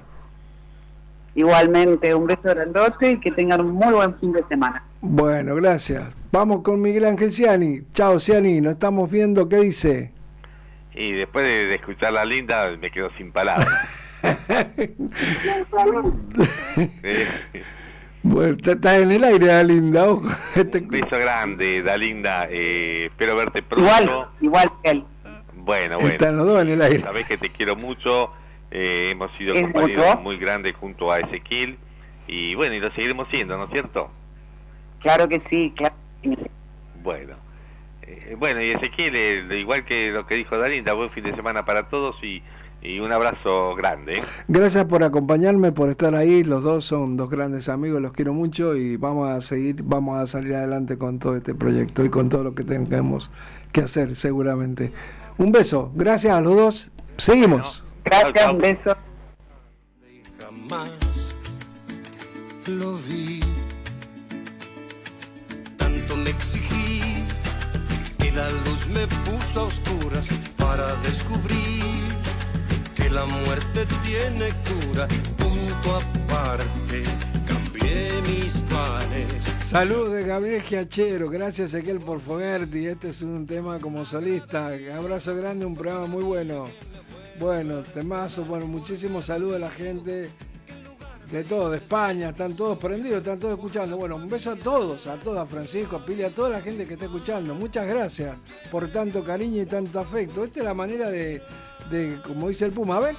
Igualmente, un beso grandote y que tengan un muy buen fin de semana. Bueno, gracias. Vamos con Miguel Ángel Ciani. Chao, Ciani. Nos estamos viendo. ¿Qué dice? Y después de, de escuchar la linda me quedo sin palabras. Bueno, está- está en el aire, la linda. ojo. Este- un beso grande, Dalinda. Eh, espero verte pronto. Igual, igual que él. Bueno, bueno. Están los dos en el aire. Sabés que te quiero mucho. Eh, hemos sido ¿Es compañeros muy grandes junto a Ezequiel. Y bueno, y lo seguiremos siendo, ¿no es cierto? Claro que sí, claro. que sí. Bueno. Eh, bueno, y Ezequiel, eh, igual que lo que dijo Dalinda, buen fin de semana para todos y, y un abrazo grande. ¿eh? Gracias por acompañarme, por estar ahí. Los dos son dos grandes amigos, los quiero mucho y vamos a seguir, vamos a salir adelante con todo este proyecto y con todo lo que tengamos que hacer seguramente. Un beso, gracias a los dos. Seguimos. Gracias, un beso. jamás lo vi. Tanto me exigí que la luz me puso a oscuras para descubrir que la muerte tiene cura. Punto aparte, cambié mis planes. Saludos de Gabriel Giachero, gracias Ezequiel por Fogerti, este es un tema como solista, abrazo grande, un programa muy bueno. Bueno, temazo, bueno, muchísimos saludos a la gente de todo, de España, están todos prendidos, están todos escuchando. Bueno, un beso a todos, a todos, a Francisco, a Pili, a toda la gente que está escuchando. Muchas gracias por tanto cariño y tanto afecto. Esta es la manera de, como dice el Puma, a.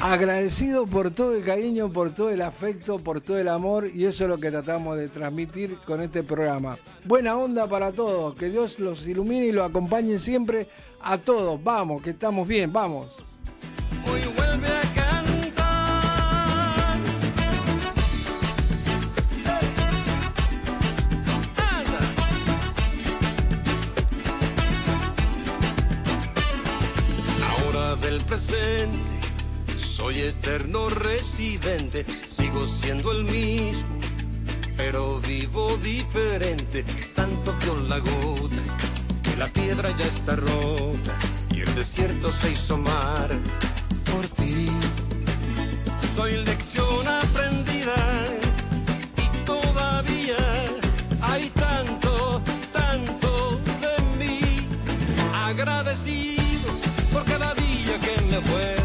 Agradecido por todo el cariño, por todo el afecto, por todo el amor y eso es lo que tratamos de transmitir con este programa. Buena onda para todos, que Dios los ilumine y los acompañe siempre a todos. Vamos, que estamos bien, vamos. Hoy vuelve a cantar. Ahora del presente soy eterno residente, sigo siendo el mismo, pero vivo diferente. Tanto dio la gota que la piedra ya está rota y el desierto se hizo mar por ti. Soy lección aprendida y todavía hay tanto, tanto de mí. Agradecido por cada día que me fue.